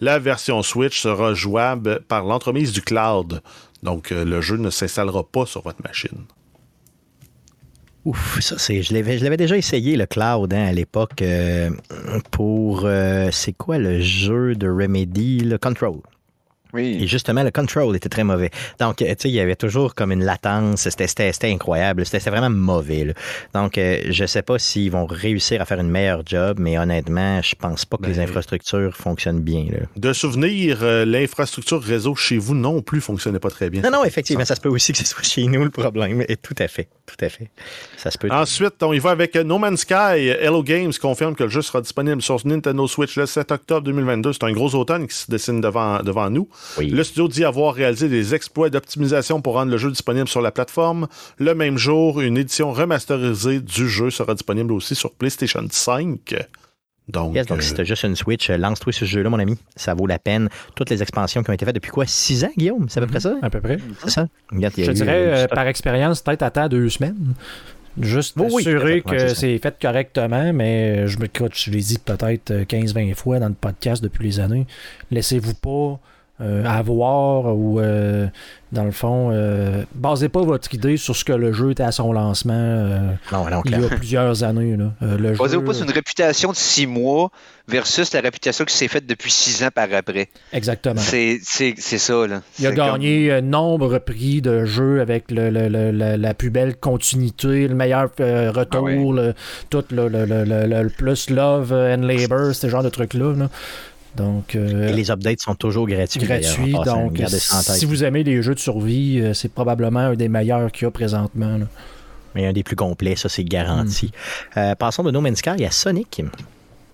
La version Switch sera jouable par l'entremise du cloud. Donc, euh, le jeu ne s'installera pas sur votre machine. Ouf, ça c'est. Je l'avais, déjà essayé le cloud hein, à l'époque pour c'est quoi le jeu de Remedy, le Control? Oui. Et justement, le control était très mauvais. Donc, euh, tu sais, il y avait toujours comme une latence. C'était, incroyable. C'était, vraiment mauvais. là. Donc, euh, je sais pas s'ils vont réussir à faire une meilleure job, mais honnêtement, je pense pas que les Ben, infrastructures fonctionnent bien. là. De souvenir, euh, l'infrastructure réseau chez vous non plus fonctionnait pas très bien. Non, non, effectivement, ça se peut aussi que ce soit chez nous le problème. Et tout à fait. Tout à fait. Ça se peut. Ensuite, on y va avec No Man's Sky. Hello Games confirme que le jeu sera disponible sur Nintendo Switch le 7 octobre 2022. C'est un gros automne qui se dessine devant, devant nous. Oui. Le studio dit avoir réalisé des exploits d'optimisation pour rendre le jeu disponible sur la plateforme. Le même jour, une édition remasterisée du jeu sera disponible aussi sur PlayStation 5. Donc, Yes, donc euh, si tu as juste une Switch, euh, lance-toi ce jeu-là, mon ami. Ça vaut la peine. Toutes les expansions qui ont été faites depuis quoi? 6 ans, Guillaume? C'est à peu près ça? À peu près. C'est ça? Regarde, Je eu, dirais, euh, euh, par expérience, peut-être attends deux semaines. Juste oui, assurer que c'est fait correctement, mais je me écoute, je l'ai dit peut-être 15-20 fois dans le podcast depuis les années. Laissez-vous pas euh, avoir ou, euh, dans le fond, euh, basez pas votre idée sur ce que le jeu était à son lancement euh, Non, non, il y a plusieurs années. Là. Euh, le Basez-vous jeu- pas sur une réputation de six mois versus la réputation qui s'est faite depuis six ans par après. Exactement. C'est c'est- c'est ça, là. Il a gagné euh, nombre de prix de jeux avec le, le- le- la, la plus belle continuité, le meilleur euh, retour, Ah ouais. le- tout le, le- le- le- le plus love and labor, ce genre de trucs-là. là. Donc, euh, Et les updates sont toujours gratuits. gratuit. d'ailleurs, en passant. Donc, si vous aimez les jeux de survie, euh, c'est probablement un des meilleurs qu'il y a présentement. là. Mais un des plus complets, ça c'est garanti. Mm. Euh, passons de No Man's Sky à Sonic.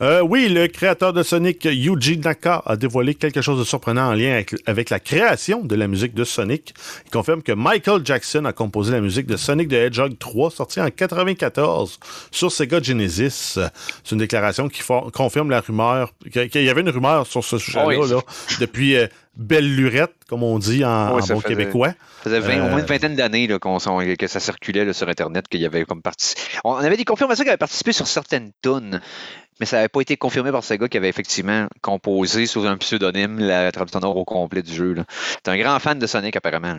Euh, oui, le créateur de Sonic, Yuji Naka, a dévoilé quelque chose de surprenant en lien avec, avec la création de la musique de Sonic. Il confirme que Michael Jackson a composé la musique de Sonic the Hedgehog 3, sorti en 94 sur Sega Genesis. C'est une déclaration qui for- confirme la rumeur, qu'il y avait une rumeur sur ce sujet-là Oui. là, depuis euh, belle lurette, comme on dit en, Oui, en ça bon faisait- québécois. Ça faisait 20 au moins Euh, une vingtaine d'années s'en- que ça circulait là, sur Internet, qu'il y avait comme parti. On avait des confirmations qu'il avait participé sur certaines tunes, mais ça n'avait pas été confirmé par ce gars qui avait effectivement composé sous un pseudonyme la trame sonore au complet du jeu. là. C'est un grand fan de Sonic apparemment.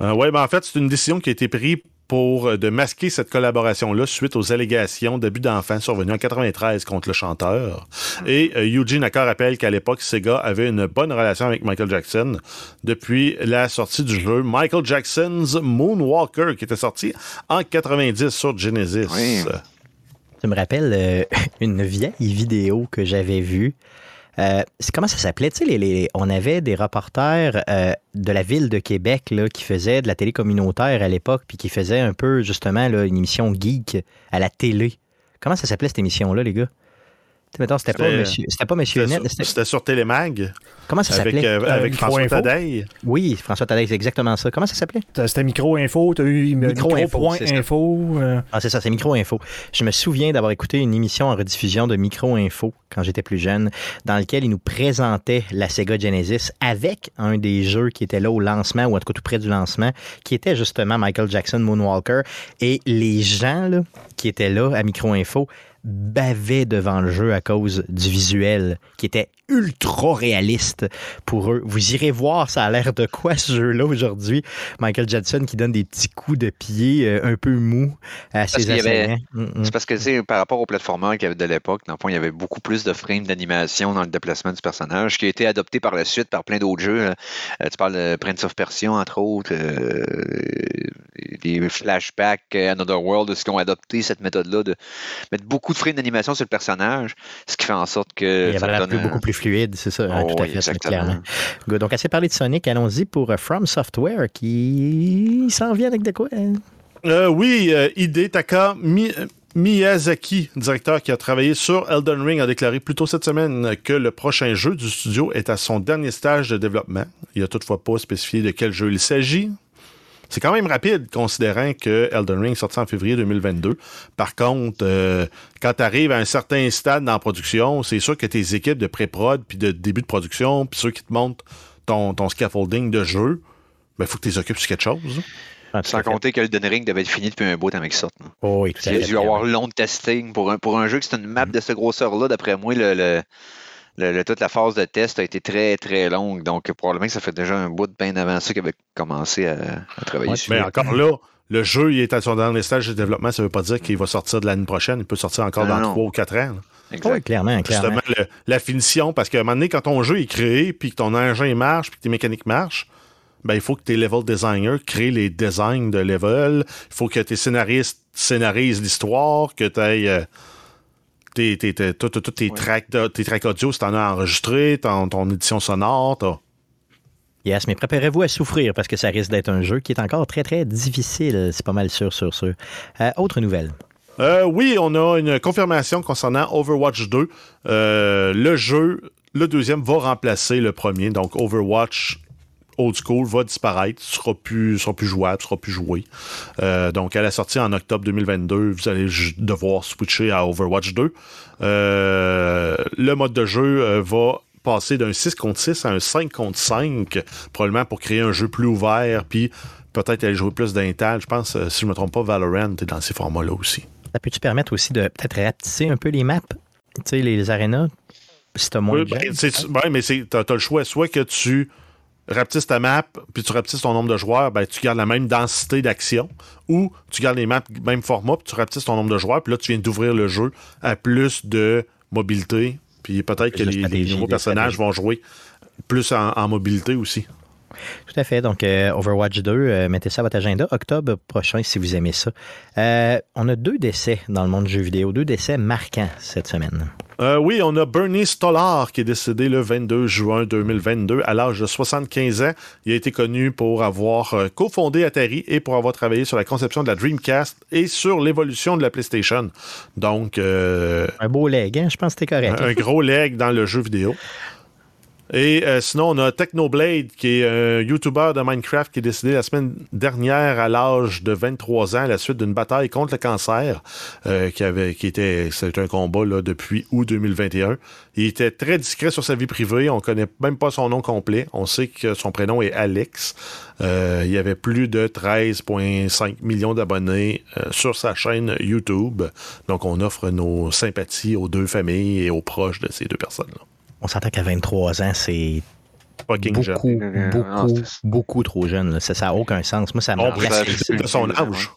oui, ben en fait, c'est une décision qui a été prise pour euh, de masquer cette collaboration-là suite aux allégations d'abus d'enfants survenus en 93 contre le chanteur. Et euh, Eugene Accor rappelle qu'à l'époque, Sega avait une bonne relation avec Michael Jackson depuis la sortie du jeu Michael Jackson's Moonwalker qui était sorti en 90 sur Genesis. Oui. Ça me rappelle euh, une vieille vidéo que j'avais vue. Euh, comment ça s'appelait? Tu les- on avait des reporters euh, de la ville de Québec qui faisaient de la télé communautaire à l'époque, puis qui faisaient un peu justement une émission geek à la télé. Comment ça s'appelait cette émission-là, les gars? Tu c'était pas Monsieur, c'était pas Monsieur C'était Net. sur, c'était- c'était sur Télémag Comment ça avec, s'appelait? euh, avec Micro François Info. Tadeille. Oui, François Tadei, c'est exactement ça. Comment ça s'appelait? C'était micro-info, t'as eu Micro-info, euh, Ah, c'est ça, c'est Micro Info. Je me souviens d'avoir écouté une émission en rediffusion de Micro Info quand j'étais plus jeune, dans lequel ils nous présentaient la Sega Genesis avec un des jeux qui était là au lancement, ou en tout cas tout près du lancement, qui était justement Michael Jackson Moonwalker. Et les gens là, qui étaient là à Micro Info bavaient devant le jeu à cause du visuel qui était ultra réaliste pour eux. Vous irez voir, ça a l'air de quoi ce jeu-là aujourd'hui? Michael Jackson qui donne des petits coups de pied euh, un peu mous à ses avait- assaillants. Mm, mm. C'est parce que, tu sais, par rapport au platformer qu'il y avait de l'époque, dans le fond, il y avait beaucoup plus de frames d'animation dans le déplacement du personnage, qui a été adopté par la suite par plein d'autres jeux. là. Euh, tu parles de Prince of Persia, entre autres, euh, les flashbacks, Another World, ce qui ont adopté cette méthode-là de mettre beaucoup de frames d'animation sur le personnage, ce qui fait en sorte que. Il y ça avait donne beaucoup plus fluide, c'est ça, hein, Oh, tout à fait, exactement. Good. Donc, assez parlé de Sonic, allons-y pour euh, From Software qui s'en vient avec de quoi? hein? Euh, oui, euh, Hidetaka Mi- Miyazaki, directeur qui a travaillé sur Elden Ring, a déclaré plus tôt cette semaine que le prochain jeu du studio est à son dernier stage de développement. Il n'a toutefois pas spécifié de quel jeu il s'agit. C'est quand même rapide, considérant que Elden Ring sorti en février 2022. Par contre, euh, quand tu arrives à un certain stade dans la production, c'est sûr que tes équipes de pré-prod, puis de début de production, puis ceux qui te montrent ton, ton scaffolding de jeu, il faut que tu les occupes sur quelque chose. Ah, Sans compter que le Ring devait être fini depuis un bout avant qu'il sorte. Oh, oui, tout à Il a dû avoir long de testing pour un, pour un jeu que c'est une map de cette grosseur-là. D'après moi, le, le- le- le- toute la phase de test a été très, très longue. Donc, probablement que ça fait déjà un bout de bien avant ça qu'il avait commencé à, à travailler Ouais, dessus. Mais encore là, le jeu il est à son dernier stage de développement. Ça ne veut pas dire qu'il va sortir de l'année prochaine. Il peut sortir encore Non, dans non. 3 ou 4 ans. là. Exact. Oui, clairement, clairement. Justement, le- la finition, parce qu'à un moment donné, quand ton jeu est créé, puis que ton engin marche, puis que tes mécaniques marchent, ben, il faut que tes level designers créent les designs de level. Il faut que tes scénaristes scénarisent l'histoire, que tu aies tes, tes, tes, tout- tout- tout tes, Ouais. tracks, de- tes tracks audio, si tu en as enregistré, ton, ton édition sonore. t'as- Yes, mais préparez-vous à souffrir parce que ça risque d'être un jeu qui est encore très, très difficile. C'est pas mal sûr, sûr, sûr. Euh, autre nouvelle. Euh, oui, on a une confirmation concernant Overwatch 2. Euh, le jeu, le deuxième, va remplacer le premier. Donc, Overwatch Old School va disparaître, sera plus, sera plus jouable, sera plus joué. Euh, donc, à la sortie en octobre 2022, vous allez devoir switcher à Overwatch 2. Euh, le mode de jeu euh, va passer d'un 6 contre 6 à un 5 contre 5, probablement pour créer un jeu plus ouvert, puis peut-être aller jouer plus d'intal. Je pense, si je ne me trompe pas, Valorant est dans ces formats-là aussi. Ça peut-tu permettre aussi de peut-être rapetisser un peu les maps? Tu sais, les arénas? Si t'as moins Oui, de gens. ben, mais tu as, le choix. Soit que tu rapetisses ta map, puis tu rapetisses ton nombre de joueurs, ben, tu gardes la même densité d'action, ou tu gardes les maps même format, puis tu rapetisses ton nombre de joueurs, puis là, tu viens d'ouvrir le jeu à plus de mobilité, puis peut-être que les, nouveaux personnages vont jouer plus en, en mobilité aussi. Tout à fait. Donc, euh, Overwatch 2, euh, mettez ça à votre agenda. Octobre prochain, si vous aimez ça. Euh, on a deux décès dans le monde du jeu vidéo, deux décès marquants cette semaine. Oui, on a Bernie Stolar qui est décédé le 22 juin 2022 à l'âge de 75 ans. Il a été connu pour avoir cofondé Atari et pour avoir travaillé sur la conception de la Dreamcast et sur l'évolution de la PlayStation. Donc, Un beau leg, hein? je pense que c'était correct. un gros leg dans le jeu vidéo. Et euh, sinon, on a Technoblade, qui est un YouTuber de Minecraft qui est décédé la semaine dernière à l'âge de 23 ans à la suite d'une bataille contre le cancer, euh, qui avait, qui était, c'était un combat là, depuis août 2021. Il était très discret sur sa vie privée. On connaît même pas son nom complet. On sait que son prénom est Alex. Euh, il avait plus de 13,5 millions d'abonnés euh, sur sa chaîne YouTube. Donc, on offre nos sympathies aux deux familles et aux proches de ces deux personnes-là. On s'entend qu'à 23 ans, c'est jeune. beaucoup, Euh, beaucoup, non, beaucoup trop jeune. là. Ça n'a aucun sens. Moi, ça On m'a pourrait ça- discuter de son âge.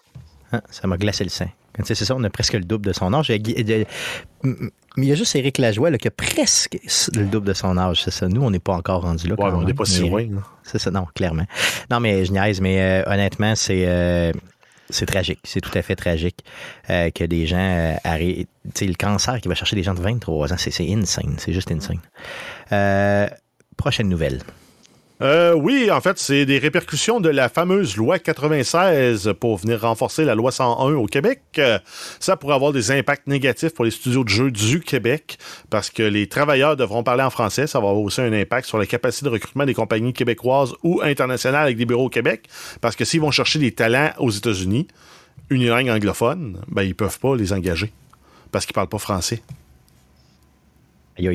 Ah, ça m'a glacé le sein. C'est ça, on a presque le double de son âge. Il y a Guy- de- Mais il y a juste Éric Lajoie là, qui a presque le double de son âge. C'est ça. Nous, on n'est pas encore rendu là. Ouais, on n'est pas si loin. là. C'est ça, non, clairement. Non, mais je niaise, mais euh, honnêtement, c'est euh, c'est tragique. C'est tout à fait tragique euh, que des gens euh, sais, le cancer qui va chercher des gens de 23 ans, c'est c'est insane. C'est juste insane. Euh, prochaine nouvelle. Euh, oui, en fait, c'est des répercussions de la fameuse loi 96 pour venir renforcer la loi 101 au Québec. Ça pourrait avoir des impacts négatifs pour les studios de jeux du Québec parce que les travailleurs devront parler en français. Ça va avoir aussi un impact sur la capacité de recrutement des compagnies québécoises ou internationales avec des bureaux au Québec parce que s'ils vont chercher des talents aux États-Unis, unilingue anglophone, ben, ils peuvent pas les engager parce qu'ils parlent pas français.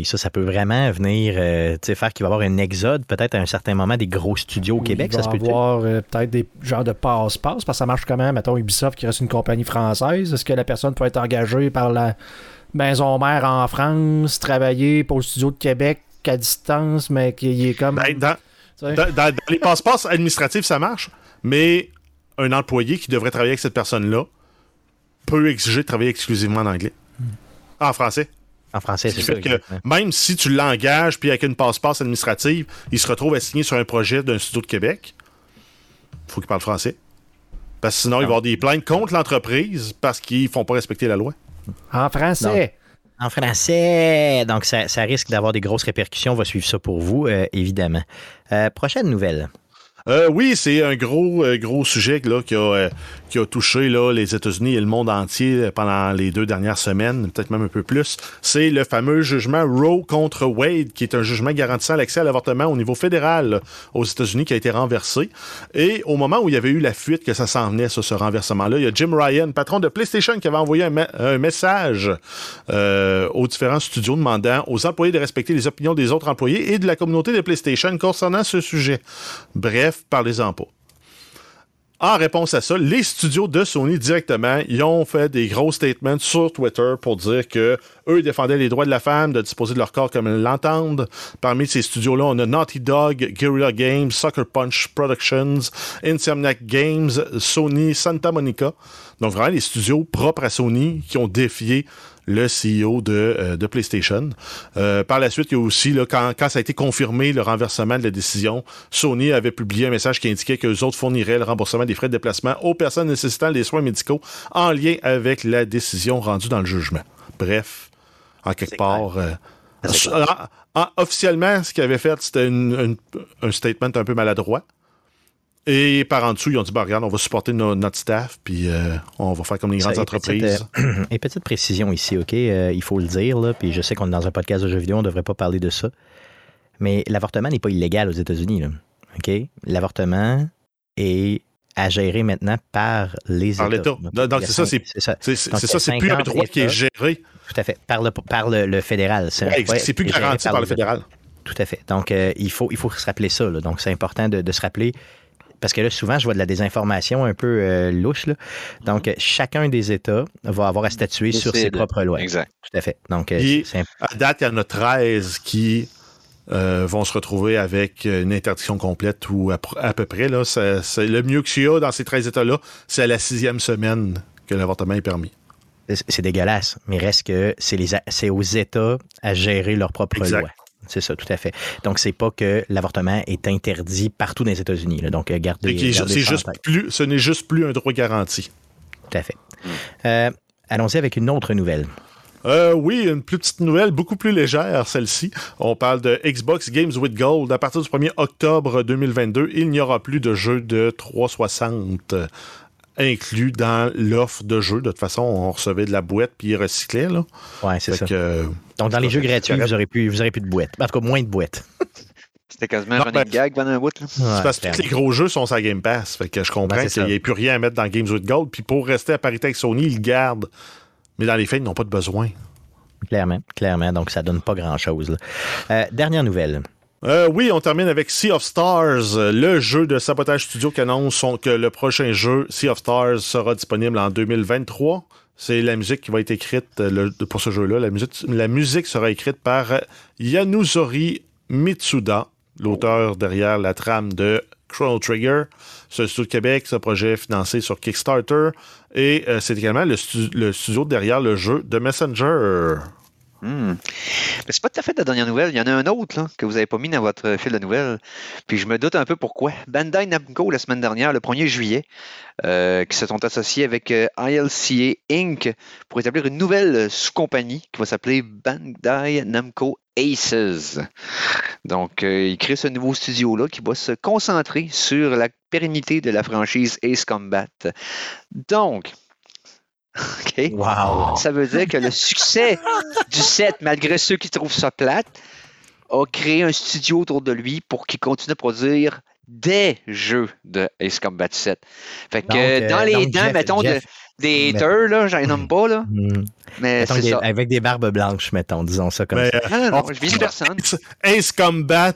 Ça, ça peut vraiment venir euh, tu sais, faire qu'il va y avoir un exode, peut-être à un certain moment, des gros studios au Québec. Il va Ça se peut avoir euh, peut-être des genres de passe-passe, parce que ça marche comment, mettons Ubisoft qui reste une compagnie française. Est-ce que la personne peut être engagée par la maison mère en France, travailler pour le studio de Québec à distance, mais qui est comme. Ben, dans, Dans, les passeports administratifs, ça marche, mais un employé qui devrait travailler avec cette personne-là peut exiger de travailler exclusivement en anglais. En français. En français, Ce c'est ça. que même si tu l'engages puis avec une passe-passe administrative, il se retrouve assigné sur un projet d'un studio de Québec, faut qu'il parle français. Parce que sinon, il va y avoir des plaintes contre l'entreprise parce qu'ils font pas respecter la loi. En français. En français. Donc, ça, ça risque d'avoir des grosses répercussions. On va suivre ça pour vous, euh, évidemment. Euh, prochaine nouvelle. Euh, oui, c'est un gros, euh, gros sujet là, qui, a, euh, qui a touché là, les États-Unis et le monde entier euh, pendant les deux dernières semaines, peut-être même un peu plus. C'est le fameux jugement Roe contre Wade, qui est un jugement garantissant l'accès à l'avortement au niveau fédéral aux États-Unis, qui a été renversé. Et au moment où il y avait eu la fuite que ça s'en venait, ça, ce renversement-là, il y a Jim Ryan, patron de PlayStation, qui avait envoyé un, un message euh, aux différents studios demandant aux employés de respecter les opinions des autres employés et de la communauté de PlayStation concernant ce sujet. Bref, parlez-en pas. En réponse à ça, les studios de Sony directement, ils ont fait des gros statements sur Twitter pour dire que eux défendaient les droits de la femme de disposer de leur corps comme ils l'entendent. Parmi ces studios-là, on a Naughty Dog, Guerrilla Games, Sucker Punch Productions, Insomniac Games, Sony, Santa Monica. Donc vraiment les studios propres à Sony qui ont défié le CEO de, euh, de PlayStation. Euh, par la suite, il y a aussi, là, quand, quand ça a été confirmé le renversement de la décision, Sony avait publié un message qui indiquait que les autres fourniraient le remboursement des frais de déplacement aux personnes nécessitant des soins médicaux en lien avec la décision rendue dans le jugement. Bref, en quelque part, euh, en- en- officiellement, ce qu'ils avaient fait, c'était une- une- un statement un peu maladroit. Et par en dessous, ils ont dit, bah, regarde, on va supporter no- notre staff, puis euh, on va faire comme les grandes Ça, et entreprises. petite, euh, et petite précision ici, OK? Euh, il faut le dire, là, puis je sais qu'on est dans un podcast de jeux vidéo, on ne devrait pas parler de ça. Mais l'avortement n'est pas illégal aux États-Unis. OK? L'avortement est à gérer maintenant par les Par États. l'État. Donc, a c'est ça, c'est- ça. C'est Donc, ça, c'est plus un 50 droit qui est géré. Tout à fait. Par le, par le, le fédéral. C'est Ouais, plus garanti par le fédéral. Tout à fait. Donc, euh, il, faut, il faut se rappeler ça. là. Donc, c'est important de, de se rappeler. Parce que là, souvent, je vois de la désinformation un peu euh, louche. là. Donc, euh, chacun des États va avoir à statuer sur ses propres lois. Exact. Tout à fait. Donc, euh, Puis- c'est À date, il y en a 13 qui euh, vont se retrouver avec une interdiction complète ou à, peu près. Là, c'est le mieux qu'il y a dans ces 13 États-là, c'est à la sixième semaine que l'avortement est permis. c'est- dégueulasse. Mais reste que c'est les a- c'est aux États à gérer leurs propres Exact. lois. C'est ça, tout à fait. Donc, c'est pas que l'avortement est interdit partout dans les États-Unis. Donc, euh, gardez, est gardez en juste plus, ce n'est juste plus un droit garanti. Tout à fait. Euh, Allons-y avec une autre nouvelle. Euh, oui, une plus petite nouvelle, beaucoup plus légère, celle-ci. On parle de Xbox Games with Gold. À partir du 1er octobre 2022, il n'y aura plus de jeux de 360 euh, inclus dans l'offre de jeux. De toute façon, on recevait de la boîte puis ils recyclaient. Là. Ouais, c'est ça. que, euh, Donc, dans les jeux gratuits, vous aurez, plus, vous aurez plus de boîtes. En tout cas, moins de boîtes. C'était quasiment Non, un ben, gag pendant un bout. Là. c'est parce que tous les gros jeux sont sur la Game Pass. Fait que je comprends qu'il n'y ait plus rien à mettre dans Games with Gold. Puis pour rester à parité avec Sony, ils le gardent. Mais dans les faits, ils n'ont pas de besoin. Clairement, clairement. Donc, ça donne pas grand-chose. là. Euh, dernière nouvelle. Euh, oui, on termine avec Sea of Stars, le jeu de Sabotage Studio qui annonce que le prochain jeu, Sea of Stars, sera disponible en 2023. C'est la musique qui va être écrite euh, pour ce jeu-là. La musique, sera écrite par Yanuzori Mitsuda, l'auteur derrière la trame de Chrono Trigger. Un studio de Québec, un projet financé sur Kickstarter. Et euh, c'est également le, stu- le studio derrière le jeu The Messenger. Hmm. Mais c'est pas tout à fait la dernière nouvelle. Il y en a un autre que vous n'avez pas mis dans votre fil de nouvelles. Puis je me doute un peu pourquoi. Bandai Namco, la semaine dernière, le 1er juillet, euh, qui se sont associés avec euh, ILCA Inc. pour établir une nouvelle sous-compagnie qui va s'appeler Bandai Namco Aces. Donc, euh, ils créent ce nouveau studio-là qui va se concentrer sur la pérennité de la franchise Ace Combat. Donc, OK. Wow. Ça veut dire que le succès du set, malgré ceux qui trouvent ça plate, a créé un studio autour de lui pour qu'il continue à produire des jeux de Ace Combat 7. Fait que Donc, euh, dans les dents, Jeff- mettons, de- des haters, là, j'en nomme pas, là, Hmm. mais Mettons c'est des- ça. avec des barbes blanches, mettons, disons ça comme Mais, ça. euh, Non, non, non, on- je vise personne. Ace, Ace Combat,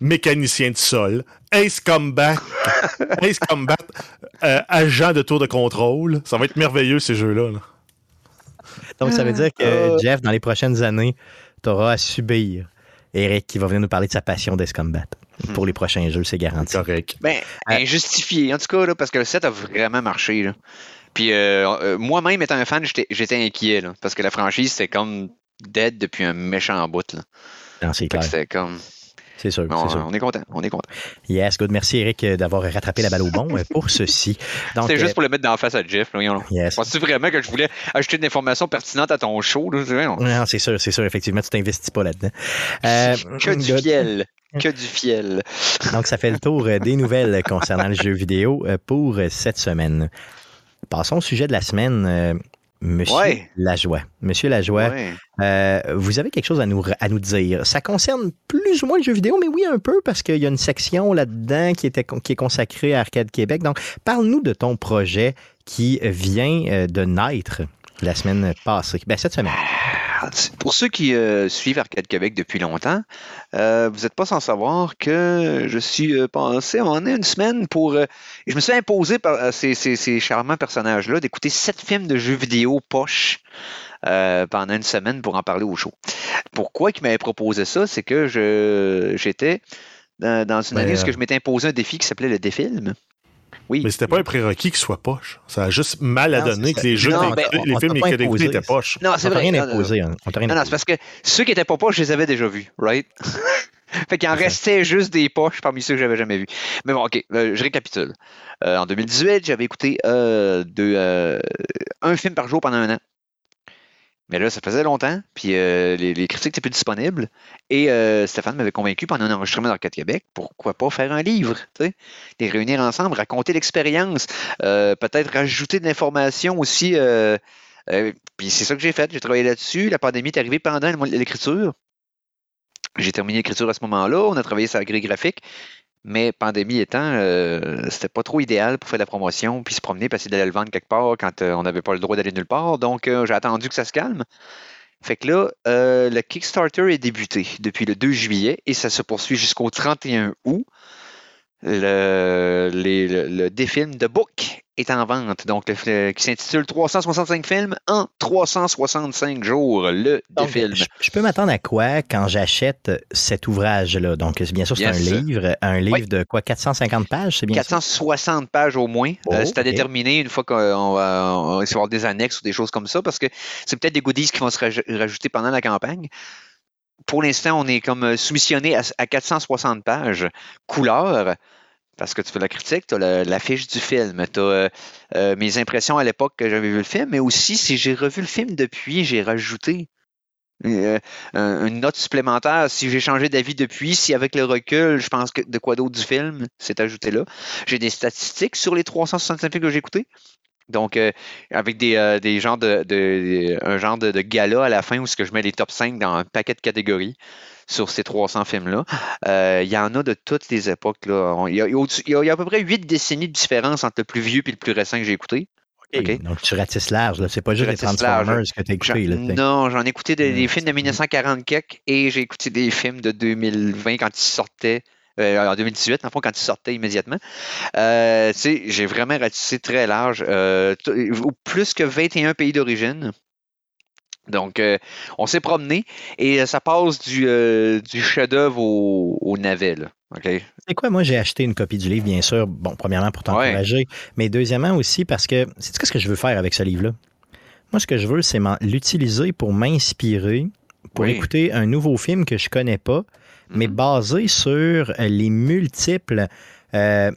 mécanicien de sol. Ace Combat, Ace Combat, euh, agent de tour de contrôle. Ça va être merveilleux, ces jeux-là. là. Donc, ça veut dire que, Euh. Jeff, dans les prochaines années, tu auras à subir Eric qui va venir nous parler de sa passion d'Ace Combat. Pour les prochains jeux, c'est garanti. Correct. Ben, injustifié, en tout cas, là, parce que le set a vraiment marché. Là. Puis euh, euh, moi-même, étant un fan, j'étais inquiet, là, parce que la franchise, c'était comme dead depuis un méchant bout. Là. Non, c'est clair. c'était comme. C'est sûr, On, c'est sûr. on est content, on est content. Yes, good. Merci, Eric, euh, d'avoir rattrapé la balle au bon euh, pour ceci. C'était euh, juste pour le mettre dans la face à Jeff. Yes. Penses-tu vraiment que je voulais ajouter de l'information pertinente à ton show? Là? Non, c'est sûr, c'est sûr. Effectivement, tu t'investis pas là-dedans. Euh, Que du good. fiel. Que du fiel. Donc, ça fait le tour euh, des nouvelles concernant le jeu vidéo euh, pour euh, cette semaine. Passons au sujet de la semaine. Monsieur Ouais. Lajoie. Monsieur Lajoie, Ouais. euh, vous avez quelque chose à nous, à nous dire. Ça concerne plus ou moins le jeu vidéo, mais oui, un peu, parce qu'il y a une section là-dedans qui, était, qui est consacrée à Arcade Québec. Donc, parle-nous de ton projet qui vient euh, de naître la semaine passée. Ben, cette semaine. Pour ceux qui euh, suivent Arcade Québec depuis longtemps, euh, vous n'êtes pas sans savoir que je suis euh, passé en une semaine pour. euh, je me suis imposé par ces, ces- ces charmants personnages-là d'écouter sept films de jeux vidéo poche euh, pendant une semaine pour en parler au show. Pourquoi ils m'avaient proposé ça? C'est que je j'étais dans, dans une Ben, année où euh, je m'étais imposé un défi qui s'appelait le défilm. Oui. Mais c'était pas un prérequis qu'il soit poche. Ça a juste mal à Non, donner que les jeux, Non, ben, t'écoutais- les on films que imposé. étaient poches. Non, On c'est vrai. rien Non, non, imposé. hein. On rien Non, non, c'est parce que ceux qui étaient pas poches, je les avais déjà vus, right? fait qu'il en restait juste des poches parmi ceux que j'avais jamais vus. Mais bon, OK, euh, je récapitule. Euh, en 2018, j'avais écouté euh, deux, euh, un film par jour pendant un an. Mais là, ça faisait longtemps, puis euh, les, critiques n'étaient plus disponibles. Et euh, Stéphane m'avait convaincu pendant un enregistrement d'Arcade Québec, pourquoi pas faire un livre, tu sais, les réunir ensemble, raconter l'expérience, euh, peut-être rajouter de l'information aussi. puis c'est ça que j'ai fait, j'ai travaillé là-dessus. La pandémie est arrivée pendant l'écriture. J'ai terminé l'écriture à ce moment-là, on a travaillé sur la grille graphique. Mais pandémie étant, euh, c'était pas trop idéal pour faire de la promotion puis se promener, passer d'aller le vendre quelque part quand euh, on n'avait pas le droit d'aller nulle part. Donc, euh, j'ai attendu que ça se calme. Fait que là, le Kickstarter est débuté depuis le 2 juillet et ça se poursuit jusqu'au 31 août. Le, les- le, le défilm de Book est en vente, donc le- qui s'intitule 365 films en 365 jours, le Donc, défilm. je, je peux m'attendre à quoi quand j'achète cet ouvrage-là? Donc, bien sûr, c'est Yes. un livre. Un livre Oui. de quoi? 450 pages, c'est bien ça? 460 pages au moins. Oh, Euh, c'est à déterminer une fois qu'on va, on va essayer d'avoir des annexes ou des choses comme ça, parce que c'est peut-être des goodies qui vont se raj- rajouter pendant la campagne. Pour l'instant, on est comme soumissionné à, à 460 pages couleur. Parce que tu fais la critique, tu as l'affiche du film, tu as mes impressions à l'époque que j'avais vu le film, mais aussi si j'ai revu le film depuis, j'ai rajouté euh, un- une note supplémentaire. Si j'ai changé d'avis depuis, si avec le recul, je pense que de quoi d'autre du film, c'est ajouté là. J'ai des statistiques sur les 365 films que j'ai écoutés. Donc, euh, avec des, euh, des genres de, de- un genre de, de gala à la fin où ce que je mets les top 5 dans un paquet de catégories sur ces 300 films-là. Euh, Il y en a de toutes les époques. Là. On- Il y, a, il y a il y à peu près 8 décennies de différence entre le plus vieux et le plus récent que j'ai écouté. Donc, tu ratisses large. là. C'est pas juste les large. Transformers que tu as écouté. Là, non, j'en ai écouté des, des films de c'est- 1940 quelques et j'ai écouté des films de 2020 quand ils sortaient. euh, en 2018, en fond, quand ils sortaient immédiatement. Euh, tu sais, j'ai vraiment ratissé très large. euh, plus que 21 pays d'origine. Donc, euh, on s'est promené et euh, ça passe du, euh, du chef-d'œuvre au, au navet. là. C'est quoi, moi, j'ai acheté une copie du livre, bien sûr. Bon, premièrement, pour t'encourager, mais deuxièmement aussi parce que, c'est ce que je veux faire avec ce livre-là? Moi, ce que je veux, c'est l'utiliser pour m'inspirer, pour Oui. écouter un nouveau film que je connais pas, mais Mhm. basé sur les multiples euh,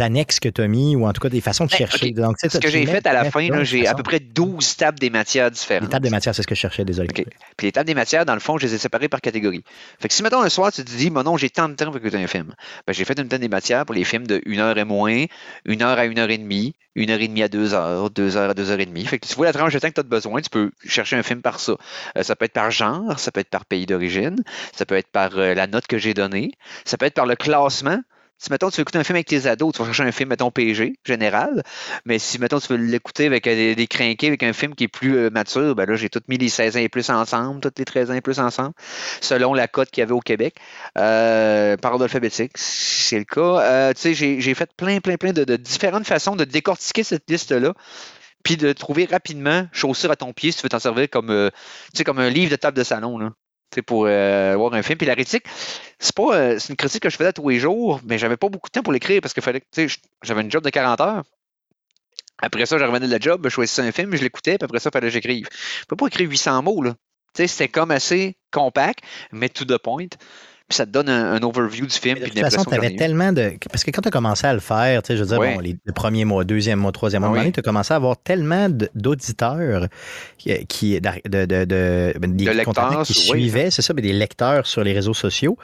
annexes que tu as mis, ou en tout cas des façons de Ben, chercher. ok. Donc, Ce que j'ai fait à la fin, j'ai à peu près 12 tables des matières différentes. Les tables des matières, c'est ce que je cherchais, désolé. Puis les tables des matières, dans le fond, je les ai séparées par catégorie. Fait que si, mettons, un soir, tu te dis, mon non, j'ai tant de temps pour écouter un film. Ben, j'ai fait une table des matières pour les films de 1 heure et moins, 1 heure à 1 heure et demie, 1 heure et demie à 2 heures, 2 heures à 2 heures et demie. Fait que tu vois la tranche de temps que tu as besoin, tu peux chercher un film par ça. Euh, ça peut être par genre, ça peut être par pays d'origine, ça peut être par euh, la note que j'ai donnée, ça peut être par le classement. Si, mettons, tu veux écouter un film avec tes ados, tu vas chercher un film, mettons, PG, général. Mais si, mettons, tu veux l'écouter avec euh, des, des crinqués, avec un film qui est plus euh, mature, ben là, j'ai tout mis les 16 ans et plus ensemble, toutes les 13 ans et plus ensemble, selon la cote qu'il y avait au Québec, euh, par ordre alphabétique, si c'est le cas. Tu sais, j'ai fait plein, plein, plein de, différentes façons de décortiquer cette liste-là puis de trouver rapidement chaussure à ton pied si tu veux t'en servir comme, comme un livre de table de salon. Là. Pour euh, voir un film. Puis la critique, c'est pas euh, c'est une critique que je faisais tous les jours, mais j'avais pas beaucoup de temps pour l'écrire parce que j'avais une job de 40 heures. Après ça, je revenais de la job, je choisissais un film, je l'écoutais, puis après ça, il fallait que j'écrive. Je peux pas écrire 800 mots, là. C'était comme assez compact, mais to the point. Puis ça te donne un, un overview du film. De puis toute façon, tu avais tellement de. Parce que quand tu as commencé à le faire, tu sais, je veux dire, Ouais. bon, les, le premier mois, deuxième mois, troisième mois, Ah oui. tu as commencé à avoir tellement d'auditeurs qui, qui- de, de, ben, des De lecteurs, qui oui. suivaient, c'est ça, mais des lecteurs sur les réseaux sociaux,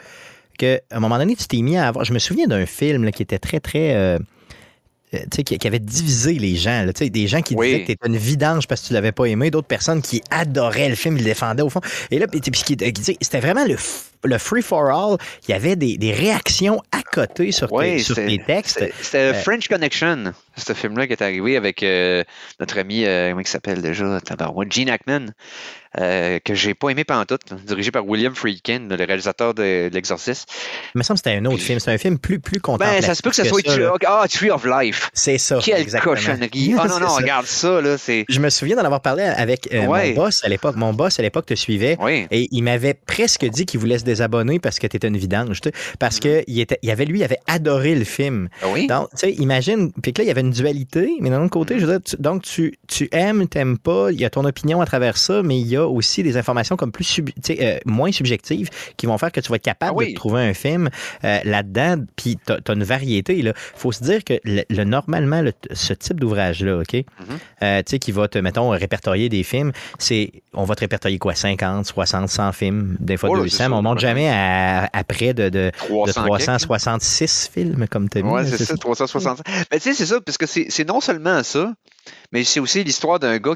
qu'à un moment donné, tu t'es mis à avoir. Je me souviens d'un film là, qui était très, très. euh, euh, tu sais, qui, avait divisé les gens. là. Tu sais, des gens qui Oui. disaient que t'étais une vidange parce que tu l'avais pas aimé, d'autres personnes qui adoraient le film, ils le défendaient au fond. Et là, c'était vraiment le, le free for all. Il y avait des, des réactions à côté sur, tes, Oui, sur c'est- tes textes. C'était Euh, French Connection, ce film-là qui est arrivé avec euh, notre ami, euh, comment il s'appelle déjà, Gene Hackman, euh, que j'ai pas aimé pendant tout, dirigé par William Friedkin, le réalisateur de L'Exorciste. Il me semble que c'était un autre film. C'est un film plus, plus Ben, contemplatif. ça se peut que ça soit ça. Tree, ah, Tree of Life. C'est ça. Quelle exactement. cochonnerie. Ah non, non, ça. regarde ça, là. Je me souviens d'en avoir parlé avec euh, Ouais. mon boss à l'époque. Mon boss à l'époque te suivait. Oui. Et il m'avait presque dit qu'il voulait se désabonner parce que tu étais une vidange. Parce que il était, il avait, lui, il avait adoré le film. Ah oui? Donc, tu sais, imagine, puis que là, il y avait une dualité, mais d'un autre côté, je veux dire, tu- donc tu, tu aimes, t'aimes pas, il y a ton opinion à travers ça, mais il y a aussi des informations comme plus sub- euh, moins subjectives qui vont faire que tu vas être capable Ah oui. de trouver un film euh, là-dedans, puis tu as, une variété. Il faut se dire que le, le- normalement, le- ce type d'ouvrage-là, OK, Mhm. euh, tu sais, qui va te, mettons, répertorier des films, c'est, on va te répertorier quoi, 50, 60, 100 films, des fois Oh là, 200, c'est mais on monte jamais à, à près de, de, de 300 quelques, là. 366 films, comme tu as. Ouais, là, c'est ça, 360. Mais tu sais, c'est ça, parce que c'est non seulement ça, mais c'est aussi l'histoire d'un gars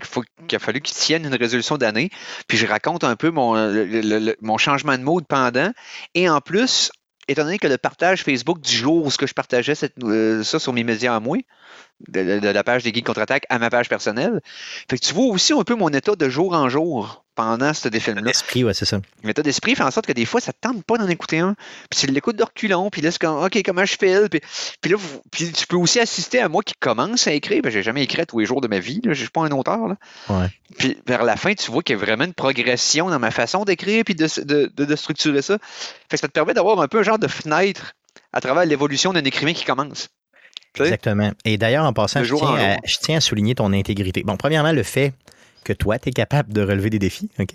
qu'il a fallu qu'il tienne une résolution d'année. Puis je raconte un peu mon, le- le- le- mon changement de mode pendant. Et en plus, étant donné que le partage Facebook du jour où ce que je partageais cette, euh, ça sur mes médias à moi, de, la page des Geeks contre-attaque à ma page personnelle, fait que tu vois aussi un peu mon état de jour en jour pendant ce défilm-là. L'esprit, ouais, c'est ça. L'état d'esprit fait en sorte que des fois, ça te tente pas d'en écouter un. Puis tu l'écoutes de reculons, puis là, c'est comme, OK, comment je file? Puis, puis là, vous- puis tu peux aussi assister à moi qui commence à écrire. J'ai jamais écrit à tous les jours de ma vie. Je suis pas un auteur. Là. Ouais. Puis vers la fin, tu vois qu'il y a vraiment une progression dans ma façon d'écrire puis de, de, de- de structurer ça. Fait que ça te permet d'avoir un peu un genre de fenêtre à travers l'évolution d'un écrivain qui commence. Exactement. Et d'ailleurs, en passant, je en tiens, à, jour. je tiens à souligner ton intégrité. Bon, premièrement, le fait que toi, tu es capable de relever des défis. OK?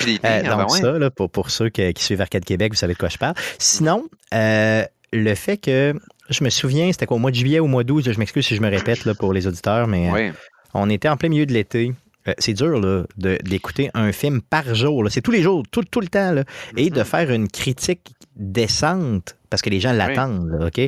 Puis Euh, ah, ben donc, ouais. ça, là, pour, pour ceux que- qui suivent Arcade Québec, vous savez de quoi je parle. Sinon, euh, le fait que. Je me souviens, c'était quoi, au mois de juillet ou au mois d'août, je m'excuse si je me répète là, pour les auditeurs, mais euh, on était en plein milieu de l'été. Euh, c'est dur là, de- d'écouter un film par jour. là. C'est tous les jours, tout, tout le temps. Là. Et de Mhm. faire une critique décente, parce que les gens l'attendent. là, OK?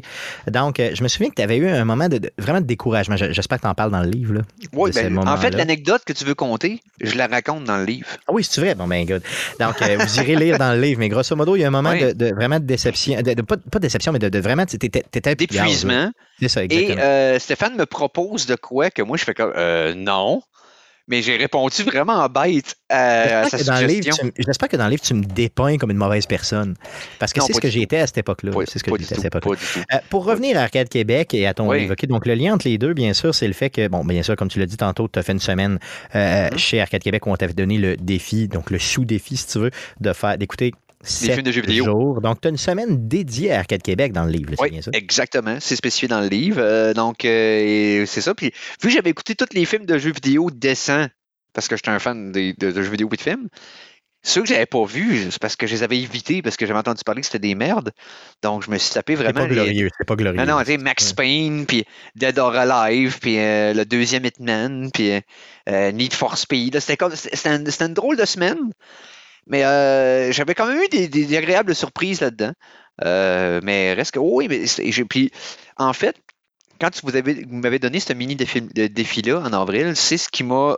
Donc, euh, je me souviens que tu avais eu un moment de, de- vraiment de découragement. Je- J'espère que tu en parles dans le livre. Là, ce ben, en fait, l'anecdote que tu veux compter, je la raconte dans le livre. Ah oui, c'est vrai. Bon, ben, good. Donc, euh, vous irez lire dans le livre. Mais grosso modo, il y a un moment Oui. de, de- vraiment de déception. De, pas, pas de déception, mais de, vraiment. T'étais, t'étais D'épuisement. C'est ça, Et exactement. euh, Stéphane me propose de quoi que moi je fais comme euh, non. Mais j'ai répondu vraiment en bête à, à sa J'espère que dans le livre, suggestion. tu me- J'espère que dans le livre, tu me dépeins comme une mauvaise personne. Parce que c'est ce que j'étais à cette époque-là. C'est ce que j'étais à cette. Euh, pour revenir à Arcade Québec et à ton Oui. OK, donc le lien entre les deux, bien sûr, c'est le fait que, bon, bien sûr, comme tu l'as dit tantôt, tu as fait une semaine euh, Mhm. chez Arcade Québec où on t'avait donné le défi, donc le sous-défi, si tu veux, de faire d'écouter sept films de jeux vidéo. jours. Donc, tu as une semaine dédiée à Arcade Québec dans le livre, là, c'est Oui, bien ça? exactement. C'est spécifié dans le livre. Euh, donc, euh, c'est ça. Puis, vu que j'avais écouté tous les films de jeux vidéo décents, parce que j'étais un fan des- de, de jeux vidéo et de films, ceux que j'avais pas vus, c'est parce que je les avais évités, parce que j'avais entendu parler que c'était des merdes. Donc, je me suis tapé C'est vraiment. pas les- glorieux, c'est pas glorieux. Non, non, tu sais, Max Payne, puis Dead or Alive, puis euh, le deuxième Hitman, puis Need for Speed. C'était comme, c'était une, c'était une drôle de semaine, mais euh, j'avais quand même eu des, des agréables surprises là-dedans. Euh, mais reste que, oui, mais puis en fait, quand vous avez, vous m'avez donné ce mini défi, défi-là en avril, c'est ce qui m'a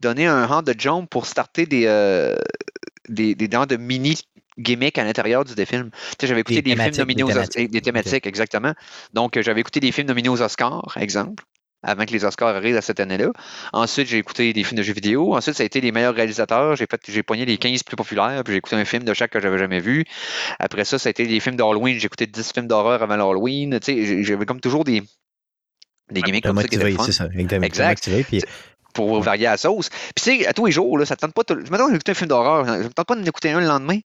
donné un hand de jump pour starter des, euh, des, des genres de mini gimmicks à l'intérieur du défilm. Tu sais, j'avais écouté Des des, films nominés aux Os- thématiques. des thématiques, exactement. Donc, euh, j'avais écouté des films nominés aux Oscars, exemple, avant que les Oscars arrivent à cette année-là. Ensuite, j'ai écouté des films de jeux vidéo. Ensuite, ça a été les meilleurs réalisateurs. J'ai fait, j'ai pogné les 15 plus populaires, puis j'ai écouté un film de chaque que j'avais jamais vu. Après ça, ça a été les films d'Halloween. J'ai écouté 10 films d'horreur avant l'Halloween. Tu sais, j'ai- j'avais comme toujours des, des gimmicks T'as comme ça motivé, c'est ça. Exactement. Exact. Motivé, puis pour varier la sauce. Puis tu sais, à tous les jours, là, ça te tente pas. tout- Mettons, j'ai écouté un film d'horreur, ça te tente pas d'en écouter un le lendemain.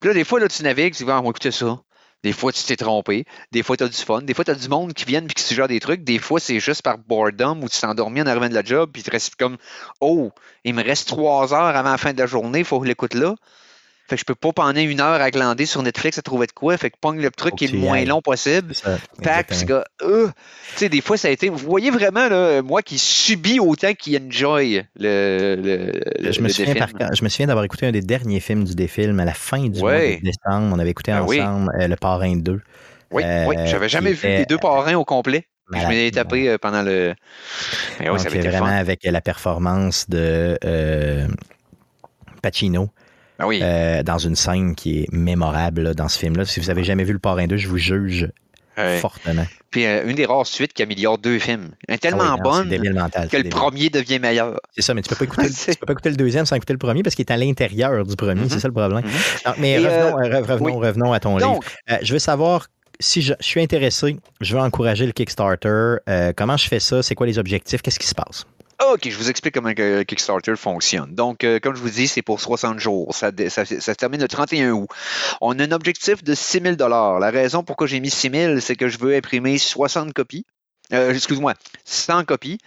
Puis là, des fois, là, tu navigues, tu dis, ah, on va écouter ça. Des fois, tu t'es trompé. Des fois, tu as du fun. Des fois, tu as du monde qui viennent et qui suggère des trucs. Des fois, c'est juste par boredom où tu t'es endormi en arrivant de la job puis tu restes comme, oh, il me reste trois heures avant la fin de la journée, il faut que je l'écoute là. Fait que je peux pas pendant une heure à glander sur Netflix à trouver de quoi. Fait que pogne le truc qui est le moins long possible. Tac, c'est que, euh, tu sais, des fois, ça a été. Vous voyez vraiment, là, moi qui subis autant qu'il enjoy le, le, le, Je me, souviens défilm. par- je me souviens d'avoir écouté un des derniers films du défilm à la fin du Ouais. mois de décembre. On avait écouté oui. ensemble euh, Le Parrain 2. Oui, oui, euh, j'avais jamais qui vu était les deux parrains au complet. Puis je malade. m'ai tapé euh, pendant le. Mais oui, ça Donc, avait été vraiment fun. avec la performance de euh, Pacino Ben oui. euh, dans une scène qui est mémorable là, dans ce film-là. Si vous avez jamais vu Le Parrain 2, je vous juge fortement. Puis euh, une des rares suites qui améliore deux films. Elle est tellement Ah oui, non, bonne mental. que le débile. premier devient meilleur. C'est ça, mais tu peux pas écouter, tu peux pas écouter le deuxième sans écouter le premier parce qu'il est à l'intérieur du premier. Mhm. C'est ça le problème. Mhm. Non, mais Et, revenons, euh, revenons, oui. revenons à ton livre. Donc, je veux savoir si je, je suis intéressé, je veux encourager le Kickstarter. comment je fais ça? C'est quoi les objectifs? Qu'est-ce qui se passe? OK, je vous explique comment Kickstarter fonctionne. Donc, euh, comme je vous dis, c'est pour 60 jours. Ça, se termine le 31 août. On a un objectif de 6 000 La raison pourquoi j'ai mis 6 000 c'est que je veux imprimer 60 copies. Euh, Excuse-moi, 100 copies.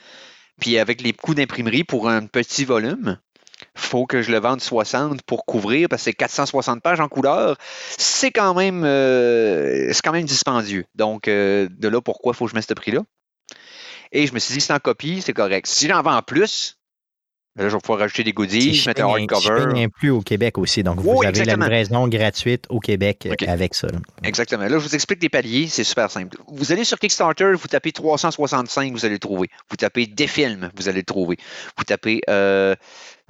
Puis avec les coûts d'imprimerie pour un petit volume, faut que je le vende 60 pour couvrir parce que c'est 460 pages en couleur. C'est quand même euh, quand même dispendieux. Donc, de là, pourquoi faut que je mette ce prix-là? Et je me suis dit, 100 copies, c'est correct. Si j'en vends plus, ben là, je vais pouvoir rajouter des goodies, C'est mettre un hardcover. inclus au Québec aussi. Donc, vous avez exactement. la livraison gratuite au Québec euh, avec ça. là. Exactement. Là, je vous explique les paliers, c'est super simple. Vous allez sur Kickstarter, vous tapez 365, vous allez le trouver. Vous tapez des films, vous allez le trouver. Vous tapez euh,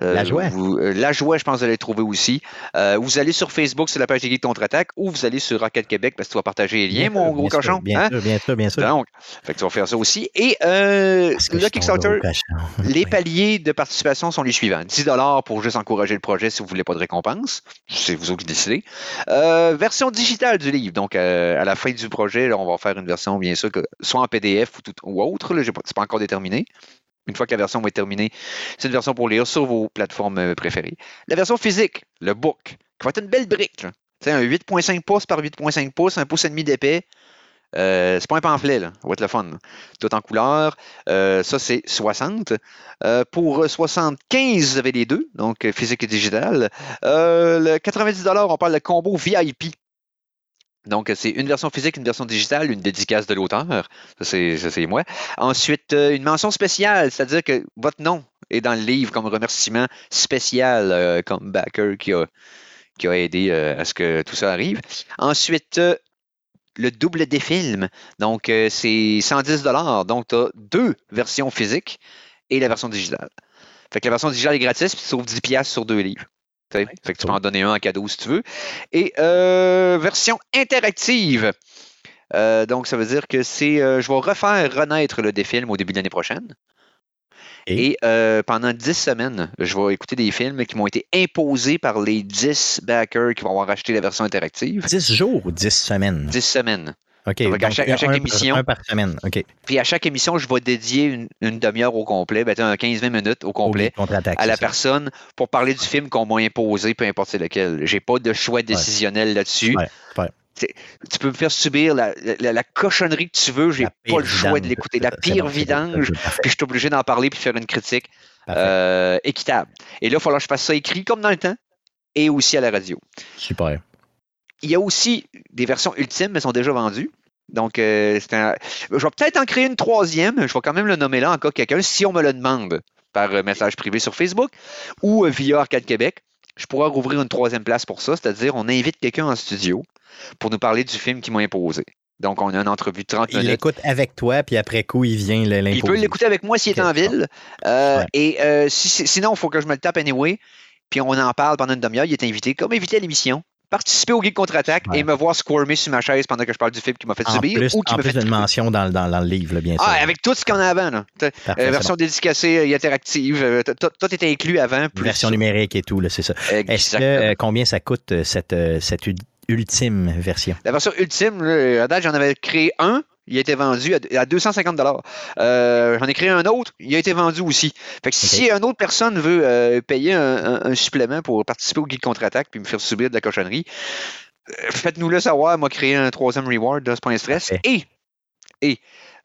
La Joie. vous- euh, la joie, je pense que vous allez le trouver aussi. Euh, vous allez sur Facebook, sur la page des Geeks Contre-Attaque, ou vous allez sur Rocket Québec, parce que tu vas partager les liens, Bien mon sûr, gros bien sûr, cochon. Bien hein? sûr, bien sûr, bien sûr. Donc, fait que tu vas faire ça aussi. Et euh, le Kickstarter, les paliers de participation sont les suivants. 10 pour juste encourager le projet si vous ne voulez pas de récompense. C'est vous autres qui décidez. Euh, version digitale du livre. Donc, euh, à la fin du projet, là, on va faire une version, bien sûr, que, soit en PDF ou, tout, ou autre. Ce n'est pas encore déterminé. Une fois que la version va être terminée, c'est une version pour lire sur vos plateformes euh, préférées. La version physique, le book, qui va être une belle brique. sais, un 8.5 pouces par 8.5 pouces, un pouce et demi d'épais. Euh, c'est pas un pamphlet, là. Ça va être le fun. Tout en couleur. Euh, ça, c'est 60. Euh, pour 75, vous avez les deux, donc physique et digital. Le 90 on parle de combo VIP. Donc, c'est une version physique, une version digitale, une dédicace de l'auteur. Ça, c'est moi. Ensuite, euh, une mention spéciale, c'est-à-dire que votre nom est dans le livre comme remerciement spécial, euh, comme backer qui a, qui a aidé euh, à ce que tout ça arrive. Ensuite, le double des films. Donc, c'est 110 Donc, tu as deux versions physiques et la version digitale. Fait que la version digitale est gratis, puis tu sauves 10$ piastres sur deux livres. Fait que tu peux en donner un en cadeau si tu veux. Et euh, version interactive. Euh, donc, ça veut dire que c'est. euh, je vais refaire renaître le défilm au début de l'année prochaine. Et? Et euh, pendant 10 semaines, je vais écouter des films qui m'ont été imposés par les 10 backers qui vont avoir acheté la version interactive. 10 jours ou 10 semaines? 10 semaines. OK. Donc, à chaque- à chaque un- émission. Un par semaine. OK. Puis à chaque émission, je vais dédier une, une demi-heure au complet, ben, un 15-20 minutes au complet à la ça. personne pour parler du film qu'on m'a imposé, peu importe lequel. J'ai pas de choix décisionnel là-dessus. Ouais. Tu peux me faire subir la, la- la cochonnerie que tu veux, j'ai pas le choix de l'écouter. La pire bon, vidange, puis je suis obligé d'en parler puis faire une critique euh, équitable. Et là, il va falloir que je fasse ça écrit comme dans le temps et aussi à la radio. Super. Il y a aussi des versions ultimes, mais sont déjà vendues. Donc, euh, c'est un- je vais peut-être en créer une troisième. Je vais quand même le nommer là en cas que quelqu'un, si on me le demande par euh, message privé sur Facebook ou euh, via Arcade Québec, je pourrais rouvrir une troisième place pour ça, c'est-à-dire on invite quelqu'un en studio pour nous parler du film qui m'a imposé. Donc, on a une entrevue de 30 Il minutes. l'écoute avec toi, puis après coup, il vient l'imposer. Il peut l'écouter avec moi s'il est en ville. Euh, Ouais. Et euh, si- si- sinon, il faut que je me le tape anyway. Puis on en parle pendant une demi-heure. Il est invité, comme invité à l'émission, participer au Geek Contre-Attaque Ouais. et me voir squirmer sur ma chaise pendant que je parle du film qui m'a fait En subir plus, ou qui en m'a plus fait triper. mention dans, le- dans, dans le livre, là, bien sûr. Ah, avec tout ce en a avant. Là. Parfait, euh, version dédicacée et interactive. euh, Tout était inclus avant. Plus Version numérique et tout, là, c'est ça. Est-ce que, euh, combien ça coûte, cette, cette ultime version? La version ultime, là, à date, j'en avais créé un. Il a été vendu à, à 250 euh, J'en ai créé un autre. Il a été vendu aussi. Fait que si une autre personne veut euh, payer un, un- un supplément pour participer au guide contre-attaque puis me faire subir de la cochonnerie, euh, faites-nous le savoir. Moi, créer un troisième reward de ce point de stress. Et, et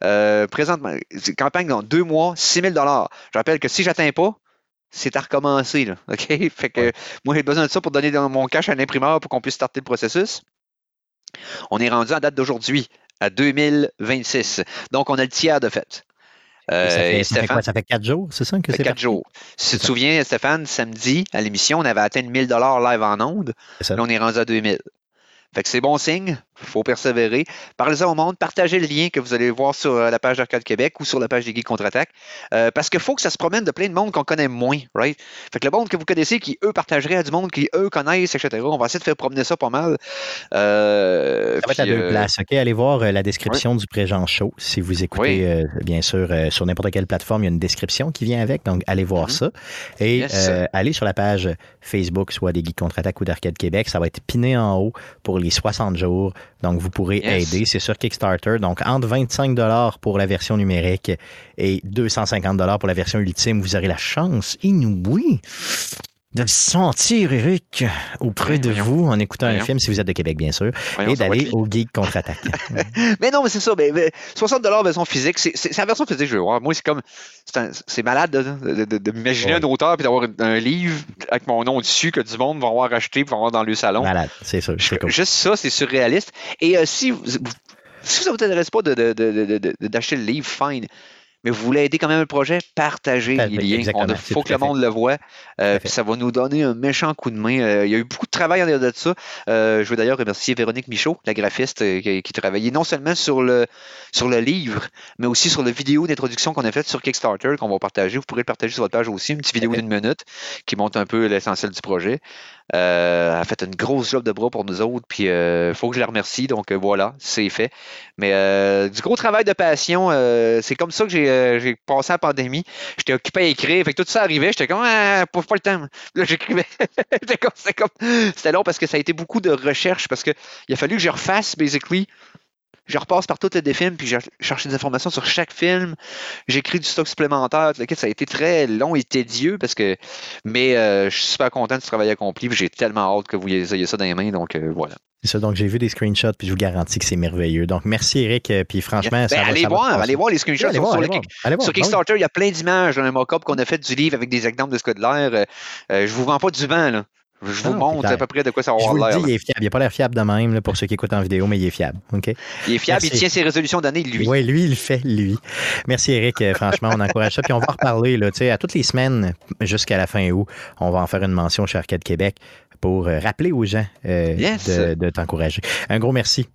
euh, présentement, c'est campagne dans deux mois, 6 000 Je rappelle que si j'atteins pas, c'est à recommencer. Là, OK? Fait que Ouais. moi, j'ai besoin de ça pour donner dans mon cash à l'imprimeur pour qu'on puisse starter le processus. On est rendu en date d'aujourd'hui à 2026. Donc, on a le tiers de fait. Euh, ça, fait, ça quoi? Ça fait quatre jours, c'est ça que ça c'est fait quatre jours. Si tu te souviens, Stéphane, samedi, à l'émission, on avait atteint le 1000 live en ondes. Là, on est rendu à 2000. Fait que c'est bon signe, faut persévérer. Parlez-en au monde, partagez le lien que vous allez voir sur euh, la page d'Arcade Québec ou sur la page des Geeks Contre-Attaque. Euh, parce qu'il faut que ça se promène de plein de monde qu'on connaît moins, right? Fait que le monde que vous connaissez, qui eux partageraient à du monde, qui eux connaissent, etc. On va essayer de faire promener ça pas mal. Euh, Ça va être à deux euh, places. OK, allez voir la description du Préjean Show. Si vous écoutez, Oui. bien sûr, sur n'importe quelle plateforme, il y a une description qui vient avec. Donc, allez voir Mhm. ça. Et Yes. allez sur la page Facebook, soit des Geeks Contre-Attaque ou d'Arcade Québec. Ça va être piné en haut pour les 60 jours. Donc, vous pourrez Yes. aider. C'est sur Kickstarter. Donc, entre 25 pour la version numérique et 250 pour la version ultime, vous aurez la chance inouïe de sentir Eric auprès Oui, de voyons. vous en écoutant un film, si vous êtes de Québec, bien sûr voyons, et ça d'aller au Geek contre-attaque. Mais non, mais c'est ça. Mais, mais 60 version physique, c'est la version physique que je veux voir. Moi, c'est comme. c'est malade de, de- de- de m'imaginer Ouais. un auteur et d'avoir un, livre avec mon nom dessus que du monde va avoir acheté et va avoir dans le salon. Malade, c'est sûr. Je- cool. Juste ça, c'est surréaliste. Et euh, si, vous, vous- si ça ne vous intéresse pas de- de- de- de- de- de- d'acheter le livre, fine. Mais vous voulez aider quand même le projet, partagez les liens. Il faut que le monde le voit. Euh, ça va nous donner un méchant coup de main. Euh, il y a eu beaucoup de travail en arrière de ça. Euh, je veux d'ailleurs remercier Véronique Michaud, la graphiste, qui, qui travaillait non seulement sur le, sur le livre, mais aussi sur la vidéo d'introduction qu'on a faite sur Kickstarter, qu'on va partager. Vous pourrez le partager sur votre page aussi, une petite vidéo d'une minute qui montre un peu l'essentiel du projet. Euh, elle a fait une grosse job de bras pour nous autres, puis il faut que je la remercie. Donc euh, voilà, c'est fait. Mais euh, du gros travail de passion, euh, c'est comme ça que j'ai euh, passé la pandémie. J'étais occupé à écrire, fait que tout ça arrivait, j'étais comme ah, pas, pas le temps. Là, j'écrivais. C'était comme- C'était long parce que ça a été beaucoup de recherche parce que il a fallu que je refasse basically. Je repasse par toutes les films, puis j'ai cherché des informations sur chaque film. J'écris du stock supplémentaire. tout le kit. Ça a été très long et tédieux parce que. Mais euh, je suis super content du travail accompli. puis J'ai tellement hâte que vous ayez ça dans les mains. Donc euh, voilà. C'est ça, donc j'ai vu des screenshots, puis je vous garantis que c'est merveilleux. Donc merci Eric, euh, puis franchement, ça Ben, va, allez ça voir, allez voir les screenshots Allez sur, voir, sur allez le voir. Kick- Allez voir. Sur oui. Kickstarter, il y a plein d'images dans un mock-up qu'on a fait du livre avec des exemples de ce que de l'air. Euh, je vous vends pas du vent, là. Je vous Non, montre à peu près de quoi ça va Je avoir vous le l'air. il est fiable. Il n'a pas l'air fiable de même là, pour ceux qui écoutent en vidéo, mais il est fiable. Il est fiable, il tient ses résolutions d'année, lui. Oui, lui, il le fait, lui. Merci, Eric. Euh, franchement, on encourage ça. Puis on va en reparler, là, tu sais, à toutes les semaines jusqu'à la fin août. On va en faire une mention chez Arcade Québec pour euh, rappeler aux gens euh, Yes. de, de t'encourager. Un gros merci.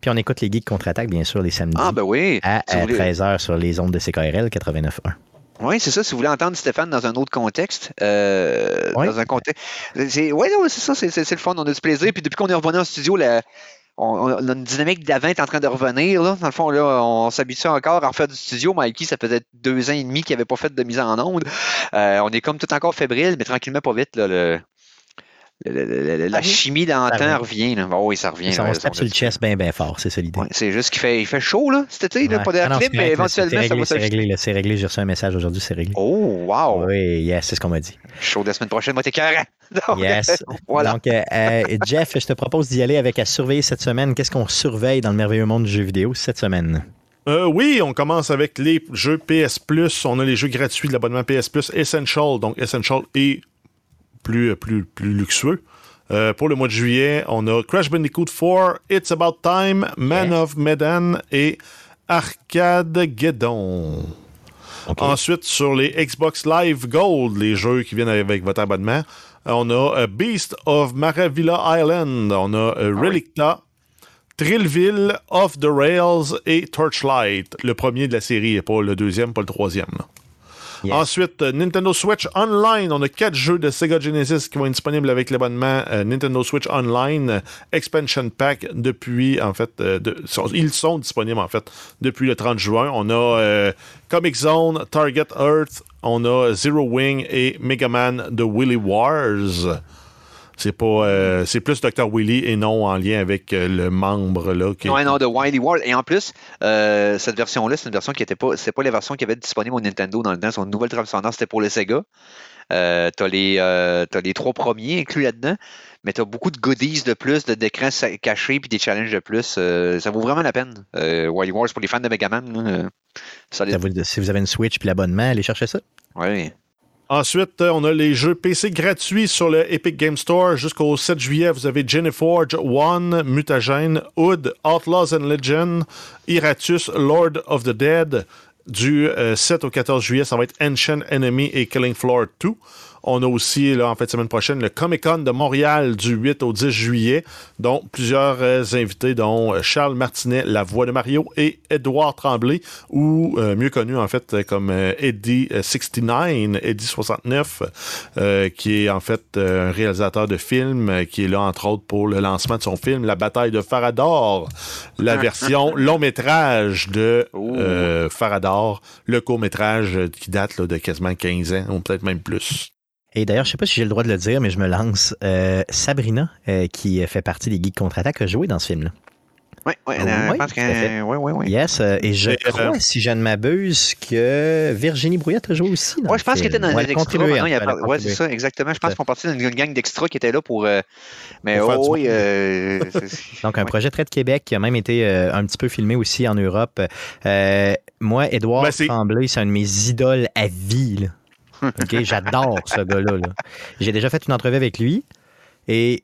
Puis on écoute les geeks contre-attaque, bien sûr, les samedis Ah, ben oui. à, Si vous voulez- 13h sur les ondes de CKRL 89.1. Oui, c'est ça. Si vous voulez entendre Stéphane dans un autre contexte, euh, Oui. dans un contexte. Ouais, non, c'est ça, c'est le fun. On a du plaisir. Puis depuis qu'on est revenu en studio, la- on, on a une dynamique d'avant est en train de revenir. Là. Dans le fond, là, on s'habitue encore à refaire du studio. Mikey, ça faisait deux ans et demi qu'il n'avait pas fait de mise en onde. Euh, on est comme tout encore fébrile, mais tranquillement, pas vite. Là, le, le- le- le- la Ah chimie Ça d'antan revient. revient. Là. Oh, oui, ça revient. Ça, là, on se tape sur le chest bien, bien fort, c'est ça l'idée. Ouais, c'est juste qu'il fait, il fait chaud, là, cet été. Ouais. Pas Ah d'air c'est clim, mais éventuellement, c'est ça va réglé, C'est réglé, là, c'est réglé. J'ai reçu un message aujourd'hui, c'est réglé. Oh, wow! Oui, yes, c'est ce qu'on m'a dit. Chaud de la semaine prochaine, moi, t'es carré. Donc, Yes. voilà. Donc, euh, euh, Jeff, je te propose d'y aller avec à surveiller cette semaine. Qu'est-ce qu'on surveille dans le merveilleux monde du jeu vidéo cette semaine? Euh, oui, on commence avec les jeux PS Plus. On a les jeux gratuits de l'abonnement PS Plus Essential. Donc, Essential est plus, plus, plus luxueux. Euh, pour le mois de juillet, on a Crash Bandicoot 4, It's About Time, Man of Medan et Arcade Geddon. OK. Ensuite, sur les Xbox Live Gold, les jeux qui viennent avec votre abonnement, on a euh, Beast of Maravilla Island, on a euh, Relicta, Trillville, Off the Rails et Torchlight. Le premier de la série et pas le deuxième, pas le troisième. là. Ensuite, euh, Nintendo Switch Online. On a quatre jeux de Sega Genesis qui vont être disponibles avec l'abonnement euh, Nintendo Switch Online euh, Expansion Pack depuis, en fait, ils sont disponibles, en fait, depuis le 30 juin. On a Comic Zone, Target Earth, on a Zero Wing et Mega Man The Willy Wars. C'est pas, euh, c'est plus Dr. Willy et non en lien avec euh, le membre là. Qui Ouais, non, de Wily World. Et en plus, euh, cette version-là, c'est une version qui était pas. C'est pas la version qui avait disponible au Nintendo dans le temps. Son nouvelle trame sonore, c'était pour le Sega. Euh, t'as les, euh, t'as les trois premiers inclus là-dedans, mais t'as beaucoup de goodies de plus, de d'écrans cachés puis des challenges de plus. Euh, ça vaut vraiment la peine. Euh, Wily Wars pour les fans de Mega Man. euh. Ça si vous avez une Switch puis l'abonnement, allez chercher ça. Ouais. Ensuite, euh, on a les jeux PC gratuits sur le Epic Game Store. Jusqu'au 7 juillet, vous avez Geneforge One, Mutagène, Hood, Outlaws and Legend, Iratus, Lord of the Dead. Du euh, 7 au 14 juillet, ça va être Ancient Enemy et Killing Floor 2. On a aussi, là, en fait, semaine prochaine, le Comic Con de Montréal du 8 au 10 juillet, dont plusieurs euh, invités, dont euh, Charles Martinet, la voix de Mario, et Edouard Tremblay, ou euh, mieux connu, en fait, comme Eddie euh, 69, Eddie 69, euh, qui est en fait un réalisateur de films, qui est là, entre autres, pour le lancement de son film La bataille de Farador, la version long métrage de euh, Farador, le court métrage qui date là, de quasiment 15 ans, ou peut-être même plus. Et d'ailleurs, je sais pas si j'ai le droit de le dire, mais je me lance. Euh, Sabrina, euh, qui fait partie des Geeks contre-attaque, a joué dans ce film-là. Ouais, ouais, euh, oui, fait. que. Ouais, ouais, ouais. Yes, euh, et je Et, euh, crois, si je ne m'abuse, que Virginie Brouillette a joué aussi. le je pense qu'il film. était dans les extras. a pas- Ouais, c'est ça, exactement. Je pense qu'on partait d'une gang d'extras qui étaient là pour. euh, Mais Pour oh, oui. euh, Donc, un ouais. projet très de Québec qui a même été euh, un petit peu filmé aussi en Europe. Euh, moi, Édouard Ben, c'est- Tremblay, c'est un de mes idoles à vie. là. OK, J'adore ce gars-là. là. J'ai déjà fait une entrevue avec lui et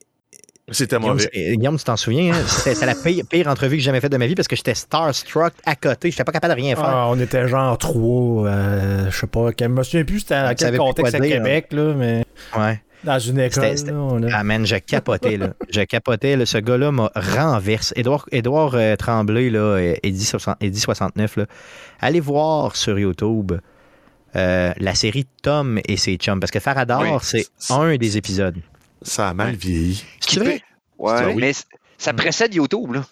C'était Guillaume, mauvais. Guillaume, tu t'en souviens, hein? c'était c'est la pire, pire entrevue que j'ai jamais faite de ma vie parce que j'étais starstruck à côté. Je n'étais pas capable de rien faire. Ah, on était genre trois, euh, je sais pas, je me souviens plus c'était à quel contexte à dire, Québec, là, mais Ouais. dans une école, là, a- Ah man, je capotais là. Je capotais. là. Ce gars-là m'a renversé. Édouard, Édouard euh, Tremblay, là, euh, Eddie, 60 Eddie 69, là. allez voir sur YouTube euh, la série Tom et ses chums. Parce que Farador, Oui. c'est un des épisodes. Ça a mal vieilli. C'est vrai? Ouais, oui. mais ça précède YouTube, là.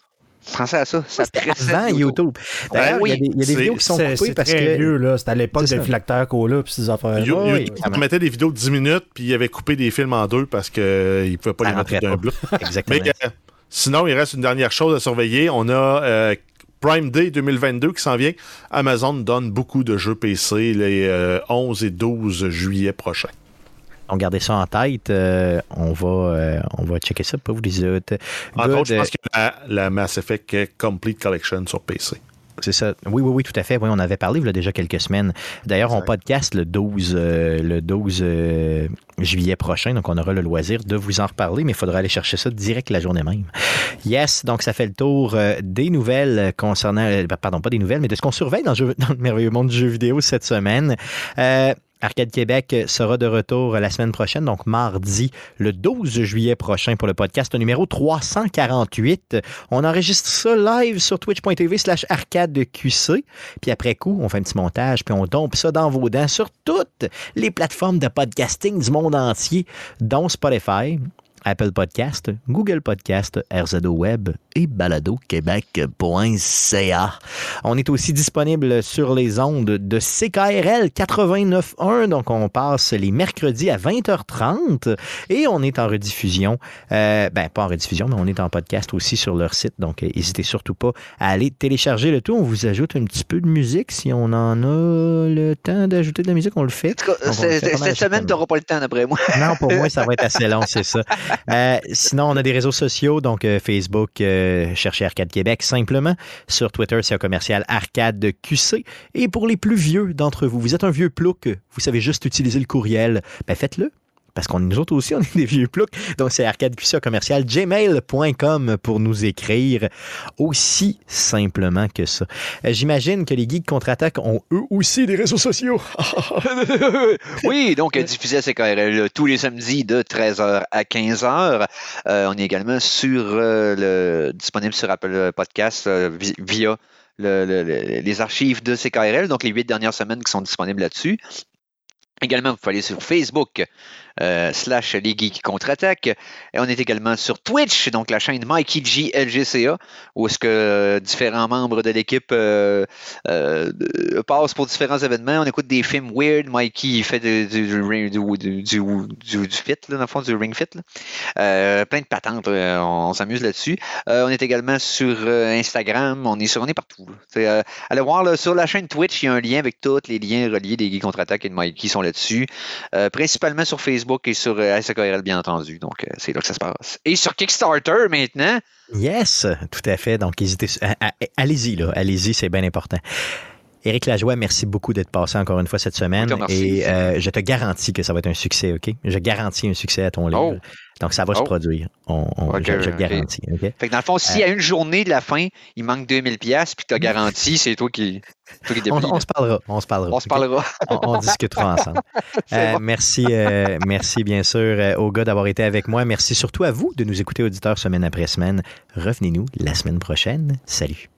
Pensez à ça. Ça précède avant YouTube. D'ailleurs, Ouais, il y a des, il y a des c'est- vidéos qui sont coupées parce très que. vieux, là. C'était à l'époque de ça. Philactère Cola puis ces affaires You- oui, oui, mettait des vidéos de 10 minutes, puis il avait coupé des films en deux parce qu'il ne pouvait pas Ça les mettre d'un bloc. Exactement. Mais euh, sinon, il reste une dernière chose à surveiller. On a euh, Prime Day 2022 qui s'en vient. Amazon donne beaucoup de jeux PC les euh, 11 et 12 juillet prochains. Donc, gardez ça en tête. Euh, on, va, euh, on va checker ça pour vous les autres. Entre autres, je pense euh, la, la Mass Effect Complete Collection sur PC. C'est ça. Oui, oui, oui, tout à fait. Oui, on avait parlé il y a déjà quelques semaines. D'ailleurs, on podcast le 12, euh, le 12 euh, juillet prochain, donc on aura le loisir de vous en reparler, mais il faudra aller chercher ça direct la journée même. Yes, donc ça fait le tour euh, des nouvelles concernant, pardon, pas des nouvelles, mais de ce qu'on surveille dans jeu- dans le merveilleux monde du jeu vidéo cette semaine. Arcade Québec sera de retour la semaine prochaine, donc mardi, le 12 juillet prochain pour le podcast numéro 348. On enregistre ça live sur twitch.tv slash arcadeqc. Puis après coup, on fait un petit montage, puis on dompe ça dans vos dents sur toutes les plateformes de podcasting du monde entier, dont Spotify. Apple Podcast, Google Podcast, RZO Web et baladoquebec.ca. On est aussi disponible sur les ondes de CKRL 89.1, donc on passe les mercredis à 20h30 et on est en rediffusion, euh, ben pas en rediffusion, mais on est en podcast aussi sur leur site, donc n'hésitez surtout pas à aller télécharger le tout. On vous ajoute un petit peu de musique si on en a le temps d'ajouter de la musique, on le fait. Cette semaine, tu n'auras pas le temps d'après moi. non, pour moi, ça va être assez long, c'est ça. Euh, sinon, on a des réseaux sociaux, donc euh, Facebook, euh, cherchez Arcade Québec simplement. Sur Twitter, c'est un commercial Arcade QC. Et pour les plus vieux d'entre vous, vous êtes un vieux plouc, vous savez juste utiliser le courriel, ben faites-le parce qu'on nous autres aussi, on est des vieux ploucs. Donc, c'est arcadeqc commercial gmail.com pour nous écrire aussi simplement que ça. Euh, j'imagine que les geeks contre-attaque ont eux aussi des réseaux sociaux. oui, donc diffusé à CKRL tous les samedis de 13h à 15h. Euh, on est également sur euh, le disponible sur Apple Podcast via les archives de CKRL, donc les huit dernières semaines qui sont disponibles là-dessus. Également, vous pouvez aller sur Facebook, euh, slash les geeks contre-attaque. Et on est également sur Twitch, donc la chaîne Mikey G LGCA, où est-ce que euh, différents membres de l'équipe euh, passent pour différents événements. On écoute des films weird. Mikey fait du, du, du, du, fit, là, dans le fond, du ring fit. plein de patentes. on, s'amuse là-dessus. on est également sur Instagram. On est, on est partout. allez voir sur la chaîne Twitch, il y a un lien avec tous les liens reliés des geeks contre-attaque et de Mikey sont là-dessus. principalement sur Facebook et sur euh, SKRL, bien entendu. Donc, euh, c'est là que ça se passe. Et sur Kickstarter maintenant. Yes, tout à fait. Donc, allez-y, là. Allez-y, c'est bien important. Éric Lajoie, merci beaucoup d'être passé encore une fois cette semaine. et euh, je te garantis que ça va être un succès, OK? Je garantis un succès à ton livre. Oh. Donc, ça va se oh. produire. On, je, le garantis. Fait que dans le fond, si à une journée de la fin, il manque 2000 pièces puis tu as garanti, c'est toi qui, on, on, se parlera. On se parlera. On se parlera. on, discutera ensemble. Euh, merci, euh, merci bien sûr euh, aux gars d'avoir été avec moi. Merci surtout à vous de nous écouter, auditeurs, semaine après semaine. Revenez-nous la semaine prochaine. Salut.